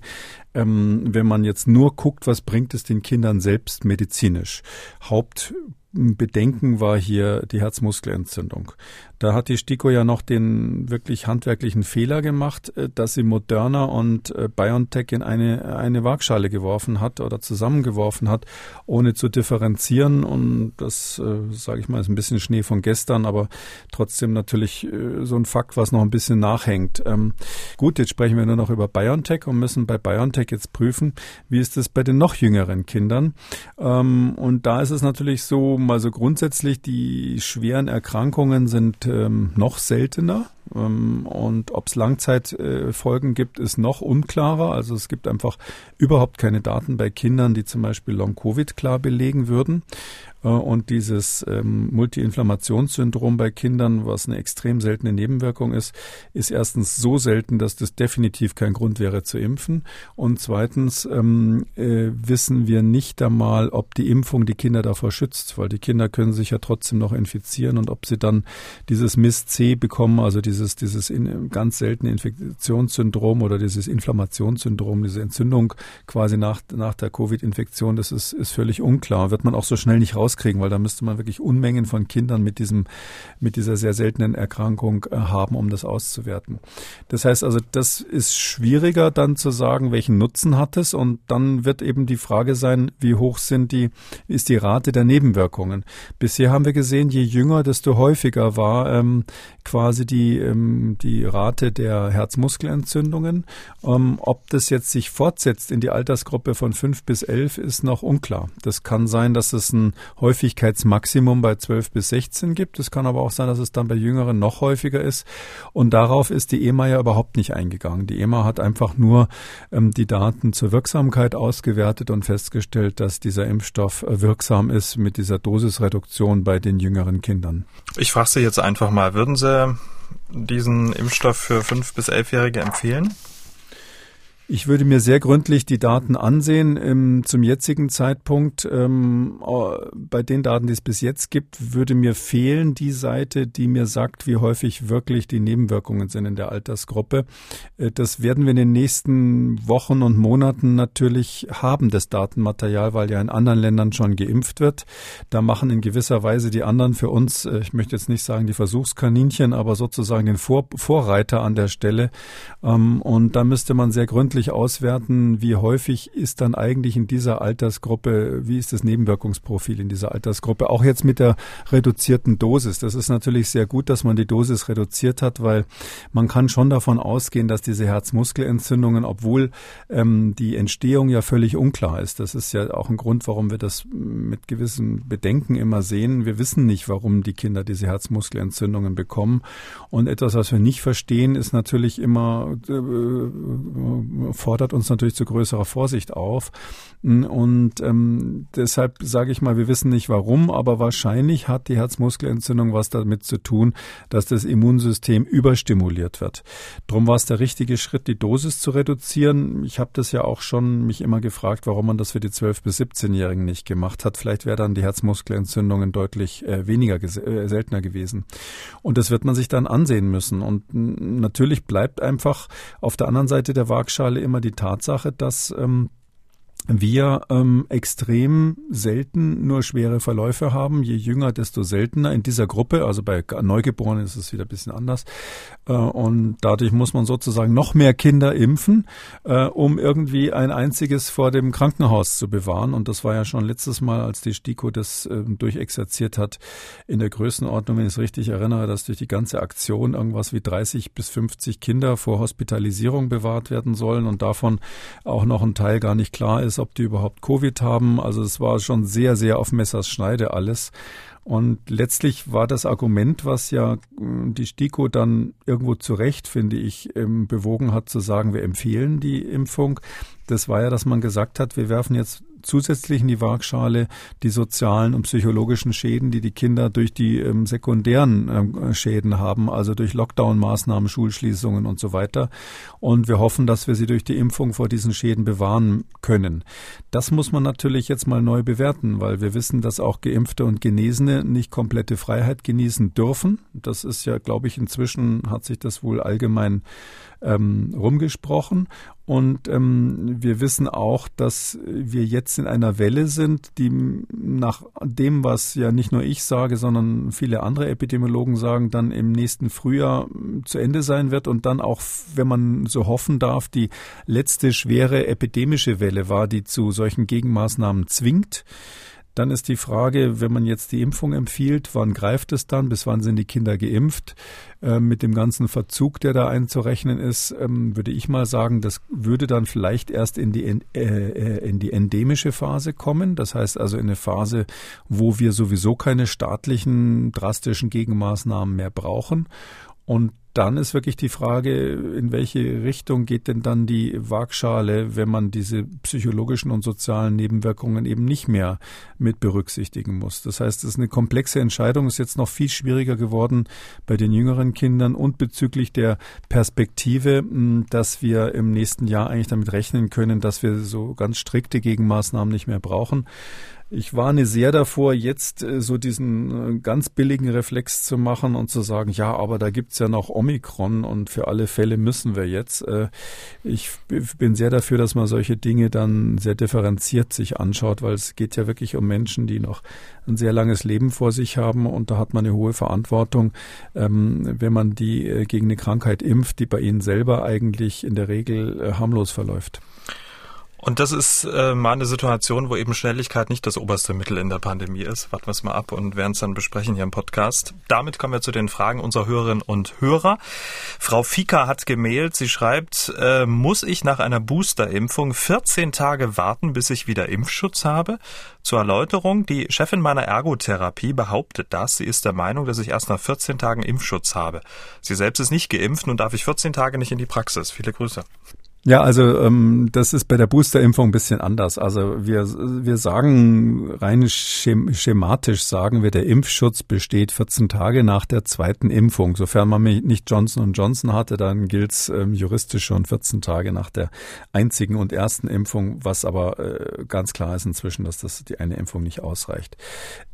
ähm, wenn man jetzt nur guckt, was bringt es den Kindern selbst medizinisch. Haupt Bedenken war hier die Herzmuskelentzündung. Da hat die STIKO ja noch den wirklich handwerklichen Fehler gemacht, äh, dass sie Moderna und äh, BioNTech in eine, eine Waagschale geworfen hat oder zusammengeworfen hat, ohne zu differenzieren. Und das, äh, sage ich mal, ist ein bisschen Schnee von gestern, aber trotzdem natürlich äh, so ein Fakt, was noch ein bisschen nachhängt. Ähm, gut, jetzt sprechen wir nur noch über BioNTech und müssen bei BioNTech jetzt prüfen, wie ist es bei den noch jüngeren Kindern. Ähm, und da ist es natürlich so, mal so grundsätzlich, die schweren Erkrankungen sind ähm, noch seltener. Ähm, und ob es Langzeitfolgen gibt, ist noch unklarer. Also es gibt einfach überhaupt keine Daten bei Kindern, die zum Beispiel Long-Covid klar belegen würden. Äh, und dieses ähm, Multiinflammationssyndrom bei Kindern, was eine extrem seltene Nebenwirkung ist, ist erstens so selten, dass das definitiv kein Grund wäre zu impfen. Und zweitens ähm, äh, wissen wir nicht einmal, ob die Impfung die Kinder davor schützt, weil die Kinder können sich ja trotzdem noch infizieren und ob sie dann dieses MIS-C bekommen, also dieses, dieses in, ganz seltene Infektionssyndrom oder dieses Inflammationssyndrom, diese Entzündung quasi nach, nach der Covid-Infektion, das ist, ist völlig unklar. Wird man auch so schnell nicht raus rauskriegen, weil da müsste man wirklich Unmengen von Kindern mit diesem, mit dieser sehr seltenen Erkrankung äh, haben, um das auszuwerten. Das heißt also, das ist schwieriger dann zu sagen, welchen Nutzen hat es und dann wird eben die Frage sein, wie hoch sind die, ist die Rate der Nebenwirkungen. Bisher haben wir gesehen, je jünger, desto häufiger war ähm, quasi die, ähm, die Rate der Herzmuskelentzündungen. Ähm, ob das jetzt sich fortsetzt in die Altersgruppe von fünf bis elf, ist noch unklar. Das kann sein, dass es ein Häufigkeitsmaximum bei 12 bis 16 gibt. Es kann aber auch sein, dass es dann bei Jüngeren noch häufiger ist. Und darauf ist die EMA ja überhaupt nicht eingegangen. Die EMA hat einfach nur ähm, die Daten zur Wirksamkeit ausgewertet und festgestellt, dass dieser Impfstoff äh, wirksam ist mit dieser Dosisreduktion bei den jüngeren Kindern. Ich frage Sie jetzt einfach mal, würden Sie diesen Impfstoff für 5- bis 11-Jährige empfehlen? Ich würde mir sehr gründlich die Daten ansehen. Ähm, zum jetzigen Zeitpunkt, ähm, bei den Daten, die es bis jetzt gibt, würde mir fehlen die Seite, die mir sagt, wie häufig wirklich die Nebenwirkungen sind in der Altersgruppe. Äh, das werden wir in den nächsten Wochen und Monaten natürlich haben, das Datenmaterial, weil ja in anderen Ländern schon geimpft wird. Da machen in gewisser Weise die anderen für uns, äh, ich möchte jetzt nicht sagen die Versuchskaninchen, aber sozusagen den Vor Vorreiter an der Stelle. Ähm, und da müsste man sehr gründlich wirklich auswerten, wie häufig ist dann eigentlich in dieser Altersgruppe, wie ist das Nebenwirkungsprofil in dieser Altersgruppe, auch jetzt mit der reduzierten Dosis. Das ist natürlich sehr gut, dass man die Dosis reduziert hat, weil man kann schon davon ausgehen, dass diese Herzmuskelentzündungen, obwohl ähm, die Entstehung ja völlig unklar ist, das ist ja auch ein Grund, warum wir das mit gewissen Bedenken immer sehen. Wir wissen nicht, warum die Kinder diese Herzmuskelentzündungen bekommen. Und etwas, was wir nicht verstehen, ist natürlich immer äh, fordert uns natürlich zu größerer Vorsicht auf. Und ähm, deshalb sage ich mal, wir wissen nicht warum, aber wahrscheinlich hat die Herzmuskelentzündung was damit zu tun, dass das Immunsystem überstimuliert wird. Drum war es der richtige Schritt, die Dosis zu reduzieren. Ich habe das ja auch schon mich immer gefragt, warum man das für die 12- bis 17-Jährigen nicht gemacht hat. Vielleicht wäre dann die Herzmuskelentzündungen deutlich äh, weniger äh, seltener gewesen. Und das wird man sich dann ansehen müssen. Und natürlich bleibt einfach auf der anderen Seite der Waagschale immer die Tatsache, dass ähm, wir ähm, extrem selten nur schwere Verläufe haben. Je jünger, desto seltener in dieser Gruppe. Also bei Neugeborenen ist es wieder ein bisschen anders. Äh, und dadurch muss man sozusagen noch mehr Kinder impfen, äh, um irgendwie ein einziges vor dem Krankenhaus zu bewahren. Und das war ja schon letztes Mal, als die STIKO das äh, durchexerziert hat, in der Größenordnung, wenn ich es richtig erinnere, dass durch die ganze Aktion irgendwas wie 30 bis 50 Kinder vor Hospitalisierung bewahrt werden sollen und davon auch noch ein Teil gar nicht klar ist, ob die überhaupt Covid haben. Also es war schon sehr, sehr auf Messers Schneide alles. Und letztlich war das Argument, was ja äh, die STIKO dann irgendwo zu Recht, finde ich, ähm, bewogen hat, zu sagen, wir empfehlen die Impfung, das war ja, dass man gesagt hat, wir werfen jetzt zusätzlich in die Waagschale die sozialen und psychologischen Schäden, die die Kinder durch die ähm, sekundären ähm, Schäden haben, also durch Lockdown-Maßnahmen, Schulschließungen und so weiter. Und wir hoffen, dass wir sie durch die Impfung vor diesen Schäden bewahren können. Das muss man natürlich jetzt mal neu bewerten, weil wir wissen, dass auch Geimpfte und Genesene nicht komplette Freiheit genießen dürfen. Das ist ja, glaube ich, inzwischen hat sich das wohl allgemein ähm, rumgesprochen. Und ähm, wir wissen auch, dass wir jetzt in einer Welle sind, die nach dem, was ja nicht nur ich sage, sondern viele andere Epidemiologen sagen, dann im nächsten Frühjahr zu Ende sein wird und dann auch, wenn man so hoffen darf, die letzte schwere epidemische Welle war, die zu solchen Gegenmaßnahmen zwingt. Dann ist die Frage, wenn man jetzt die Impfung empfiehlt, wann greift es dann? Bis wann sind die Kinder geimpft? Äh, mit dem ganzen Verzug, der da einzurechnen ist, ähm, würde ich mal sagen, das würde dann vielleicht erst in die, äh, äh, in die endemische Phase kommen. Das heißt also in eine Phase, wo wir sowieso keine staatlichen drastischen Gegenmaßnahmen mehr brauchen. Und dann ist wirklich die Frage, in welche Richtung geht denn dann die Waagschale, wenn man diese psychologischen und sozialen Nebenwirkungen eben nicht mehr mit berücksichtigen muss. Das heißt, es ist eine komplexe Entscheidung, ist jetzt noch viel schwieriger geworden bei den jüngeren Kindern und bezüglich der Perspektive, dass wir im nächsten Jahr eigentlich damit rechnen können, dass wir so ganz strikte Gegenmaßnahmen nicht mehr brauchen. Ich warne sehr davor, jetzt äh, so diesen äh, ganz billigen Reflex zu machen und zu sagen, ja, aber da gibt's ja noch Omikron und für alle Fälle müssen wir jetzt. Äh, ich bin sehr dafür, dass man solche Dinge dann sehr differenziert sich anschaut, weil es geht ja wirklich um Menschen, die noch ein sehr langes Leben vor sich haben und da hat man eine hohe Verantwortung, ähm, wenn man die gegen eine Krankheit impft, die bei ihnen selber eigentlich in der Regel harmlos verläuft. Und das ist äh, mal eine Situation, wo eben Schnelligkeit nicht das oberste Mittel in der Pandemie ist. Warten wir es mal ab und werden es dann besprechen hier im Podcast. Damit kommen wir zu den Fragen unserer Hörerinnen und Hörer. Frau Fika hat gemailt. Sie schreibt, äh, muss ich nach einer Boosterimpfung 14 Tage warten, bis ich wieder Impfschutz habe? Zur Erläuterung, die Chefin meiner Ergotherapie behauptet das. Sie ist der Meinung, dass ich erst nach 14 Tagen Impfschutz habe. Sie selbst ist nicht geimpft, nun darf ich 14 Tage nicht in die Praxis. Viele Grüße. Ja, also ähm, das ist bei der Boosterimpfung ein bisschen anders. Also wir, wir sagen rein schematisch sagen wir, der Impfschutz besteht 14 Tage nach der zweiten Impfung. Sofern man nicht Johnson Johnson hatte, dann gilt's ähm, juristisch schon 14 Tage nach der einzigen und ersten Impfung, was aber äh, ganz klar ist inzwischen, dass das die eine Impfung nicht ausreicht.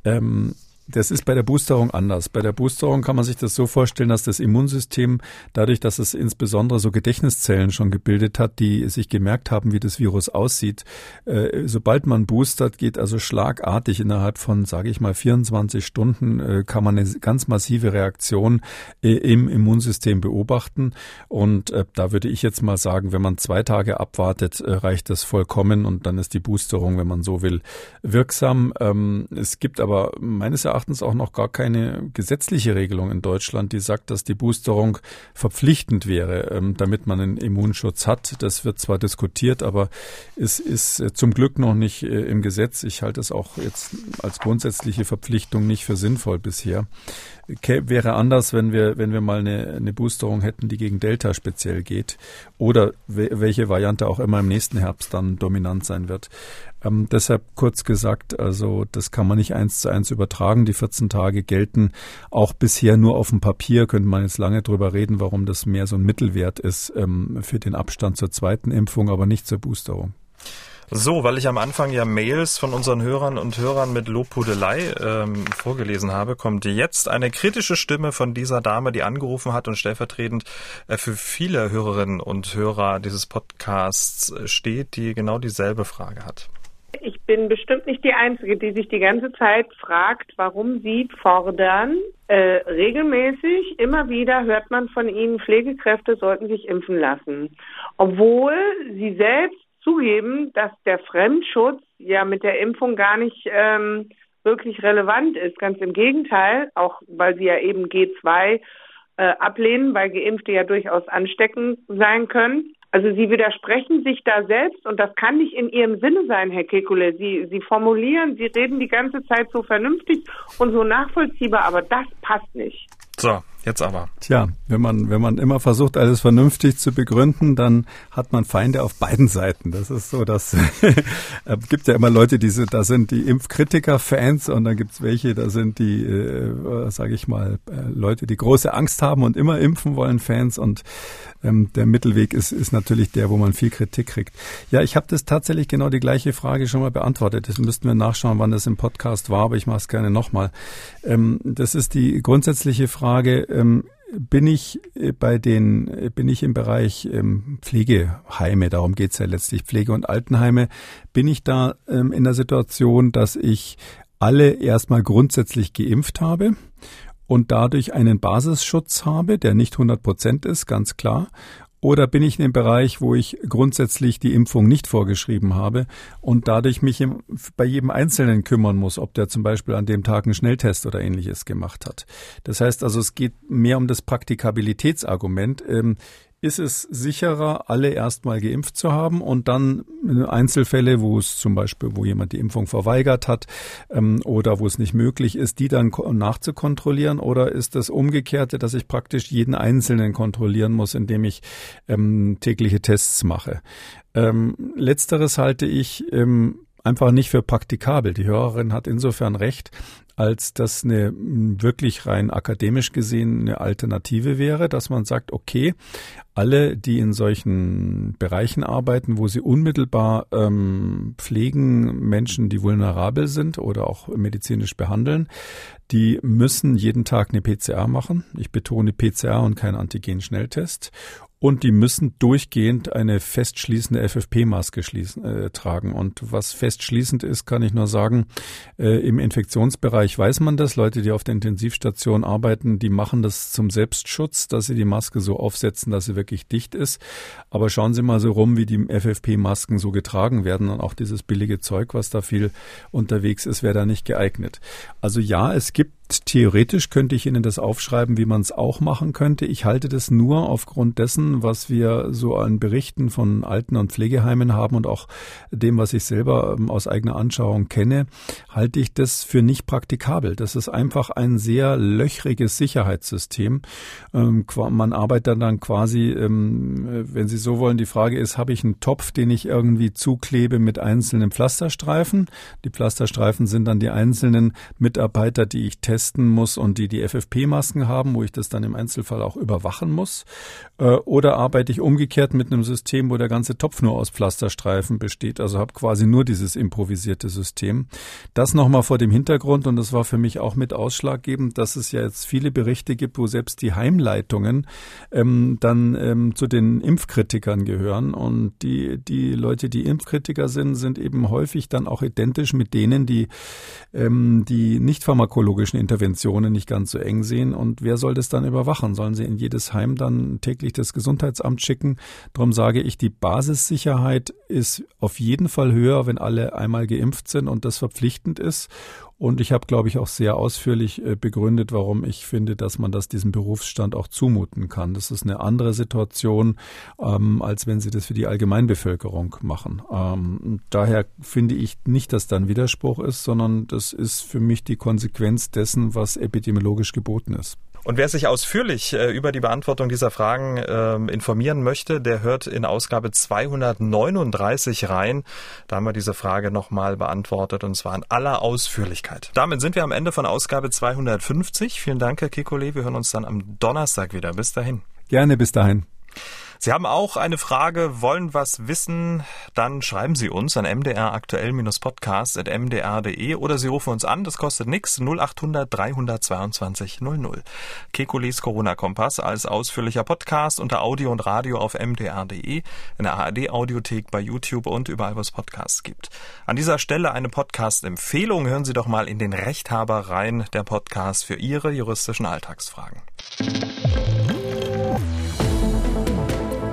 Ähm, das ist bei der Boosterung anders. Bei der Boosterung kann man sich das so vorstellen, dass das Immunsystem, dadurch, dass es insbesondere so Gedächtniszellen schon gebildet hat, die sich gemerkt haben, wie das Virus aussieht, äh, sobald man boostert, geht also schlagartig innerhalb von, sage ich mal, 24 Stunden, äh, kann man eine ganz massive Reaktion äh, im Immunsystem beobachten. Und da würde ich jetzt mal sagen, wenn man zwei Tage abwartet, reicht das vollkommen und dann ist die Boosterung, wenn man so will, wirksam. Ähm, es gibt aber meines Erachtens Erachtens auch noch gar keine gesetzliche Regelung in Deutschland, die sagt, dass die Boosterung verpflichtend wäre, ähm, damit man einen Immunschutz hat. Das wird zwar diskutiert, aber es ist äh, zum Glück noch nicht äh, im Gesetz. Ich halte es auch jetzt als grundsätzliche Verpflichtung nicht für sinnvoll bisher. Wäre anders, wenn wir, wenn wir mal eine, eine Boosterung hätten, die gegen Delta speziell geht oder welche Variante auch immer im nächsten Herbst dann dominant sein wird. Ähm, deshalb kurz gesagt, also das kann man nicht eins zu eins übertragen. Die 14 Tage gelten auch bisher nur auf dem Papier. Könnte man jetzt lange drüber reden, warum das mehr so ein Mittelwert ist ähm, für den Abstand zur zweiten Impfung, aber nicht zur Boosterung. So, weil ich am Anfang ja Mails von unseren Hörern und Hörern mit Lobhudelei ähm, vorgelesen habe, kommt jetzt eine kritische Stimme von dieser Dame, die angerufen hat und stellvertretend äh, für viele Hörerinnen und Hörer dieses Podcasts steht, die genau dieselbe Frage hat. Bin bestimmt nicht die Einzige, die sich die ganze Zeit fragt, warum Sie fordern. Äh, regelmäßig, immer wieder hört man von Ihnen, Pflegekräfte sollten sich impfen lassen. Obwohl Sie selbst zugeben, dass der Fremdschutz ja mit der Impfung gar nicht ähm, wirklich relevant ist. Ganz im Gegenteil, auch weil Sie ja eben G2 äh, ablehnen, weil Geimpfte ja durchaus ansteckend sein können. Also Sie widersprechen sich da selbst und das kann nicht in Ihrem Sinne sein, Herr Kekule. Sie, Sie formulieren, Sie reden die ganze Zeit so vernünftig und so nachvollziehbar, aber das passt nicht. So, Jetzt aber. Tja, wenn man, wenn man immer versucht, alles vernünftig zu begründen, dann hat man Feinde auf beiden Seiten. Das ist so, dass äh, gibt ja immer Leute, die sind, da sind die Impfkritiker-Fans und dann gibt's welche, da sind die, äh, sage ich mal, äh, Leute, die große Angst haben und immer impfen wollen, Fans. Und ähm, der Mittelweg ist, ist natürlich der, wo man viel Kritik kriegt. Ja, ich habe das tatsächlich genau die gleiche Frage schon mal beantwortet. Das müssten wir nachschauen, wann das im Podcast war, aber ich mache es gerne nochmal. Ähm, das ist die grundsätzliche Frage, ähm, bin ich äh, bei den, äh, bin ich im Bereich ähm, Pflegeheime, darum geht's ja letztlich, Pflege- und Altenheime, bin ich da ähm, in der Situation, dass ich alle erstmal grundsätzlich geimpft habe und dadurch einen Basisschutz habe, der nicht 100 Prozent ist, ganz klar. Oder bin ich in dem Bereich, wo ich grundsätzlich die Impfung nicht vorgeschrieben habe und dadurch mich im, bei jedem Einzelnen kümmern muss, ob der zum Beispiel an dem Tag einen Schnelltest oder ähnliches gemacht hat. Das heißt also, es geht mehr um das Praktikabilitätsargument. Ähm, ist es sicherer, alle erstmal geimpft zu haben und dann Einzelfälle, wo es zum Beispiel, wo jemand die Impfung verweigert hat ähm, oder wo es nicht möglich ist, die dann nachzukontrollieren oder ist das Umgekehrte, dass ich praktisch jeden Einzelnen kontrollieren muss, indem ich ähm, tägliche Tests mache? Ähm, letzteres halte ich ähm, einfach nicht für praktikabel. Die Hörerin hat insofern recht, als das eine wirklich rein akademisch gesehen eine Alternative wäre, dass man sagt, okay, alle, die in solchen Bereichen arbeiten, wo sie unmittelbar ähm, pflegen, Menschen, die vulnerabel sind oder auch medizinisch behandeln, die müssen jeden Tag eine PCR machen. Ich betone PCR und kein Antigen-Schnelltest. Und die müssen durchgehend eine festschließende FFP-Maske äh, tragen. Und was festschließend ist, kann ich nur sagen, äh, im Infektionsbereich weiß man das. Leute, die auf der Intensivstation arbeiten, die machen das zum Selbstschutz, dass sie die Maske so aufsetzen, dass sie wirklich dicht ist. Aber schauen Sie mal so rum, wie die FFP-Masken so getragen werden. Und auch dieses billige Zeug, was da viel unterwegs ist, wäre da nicht geeignet. Also ja, es gibt Theoretisch könnte ich Ihnen das aufschreiben, wie man es auch machen könnte. Ich halte das nur aufgrund dessen, was wir so an Berichten von Alten- und Pflegeheimen haben und auch dem, was ich selber ähm, aus eigener Anschauung kenne, halte ich das für nicht praktikabel. Das ist einfach ein sehr löchriges Sicherheitssystem. Ähm, man arbeitet dann quasi, ähm, wenn Sie so wollen, die Frage ist, habe ich einen Topf, den ich irgendwie zuklebe mit einzelnen Pflasterstreifen? Die Pflasterstreifen sind dann die einzelnen Mitarbeiter, die ich teste testen muss und die die FFP-Masken haben, wo ich das dann im Einzelfall auch überwachen muss? Äh, oder arbeite ich umgekehrt mit einem System, wo der ganze Topf nur aus Pflasterstreifen besteht, also habe quasi nur dieses improvisierte System? Das nochmal vor dem Hintergrund und das war für mich auch mit ausschlaggebend, dass es ja jetzt viele Berichte gibt, wo selbst die Heimleitungen ähm, dann ähm, zu den Impfkritikern gehören und die, die Leute, die Impfkritiker sind, sind eben häufig dann auch identisch mit denen, die ähm, die nicht pharmakologischen Interventionen nicht ganz so eng sehen. Und wer soll das dann überwachen? Sollen sie in jedes Heim dann täglich das Gesundheitsamt schicken? Darum sage ich, die Basissicherheit ist auf jeden Fall höher, wenn alle einmal geimpft sind und das verpflichtend ist. Und ich habe, glaube ich, auch sehr ausführlich äh, begründet, warum ich finde, dass man das diesem Berufsstand auch zumuten kann. Das ist eine andere Situation, ähm, als wenn Sie das für die Allgemeinbevölkerung machen. Ähm, daher finde ich nicht, dass da ein Widerspruch ist, sondern das ist für mich die Konsequenz dessen, was epidemiologisch geboten ist. Und wer sich ausführlich äh, über die Beantwortung dieser Fragen äh, informieren möchte, der hört in Ausgabe 239 rein. Da haben wir diese Frage nochmal beantwortet und zwar in aller Ausführlichkeit. Damit sind wir am Ende von Ausgabe 250. Vielen Dank, Herr Kikole. Wir hören uns dann am Donnerstag wieder. Bis dahin. Gerne, bis dahin. Sie haben auch eine Frage, wollen was wissen, dann schreiben Sie uns an mdraktuell-podcast.mdr.de oder Sie rufen uns an, das kostet nichts, 0800 322 00. Kekulis Corona-Kompass als ausführlicher Podcast unter Audio und Radio auf mdr.de, in der ARD-Audiothek bei YouTube und überall, wo es Podcasts gibt. An dieser Stelle eine Podcast-Empfehlung. Hören Sie doch mal in den Rechthaber rein, der Podcast für Ihre juristischen Alltagsfragen.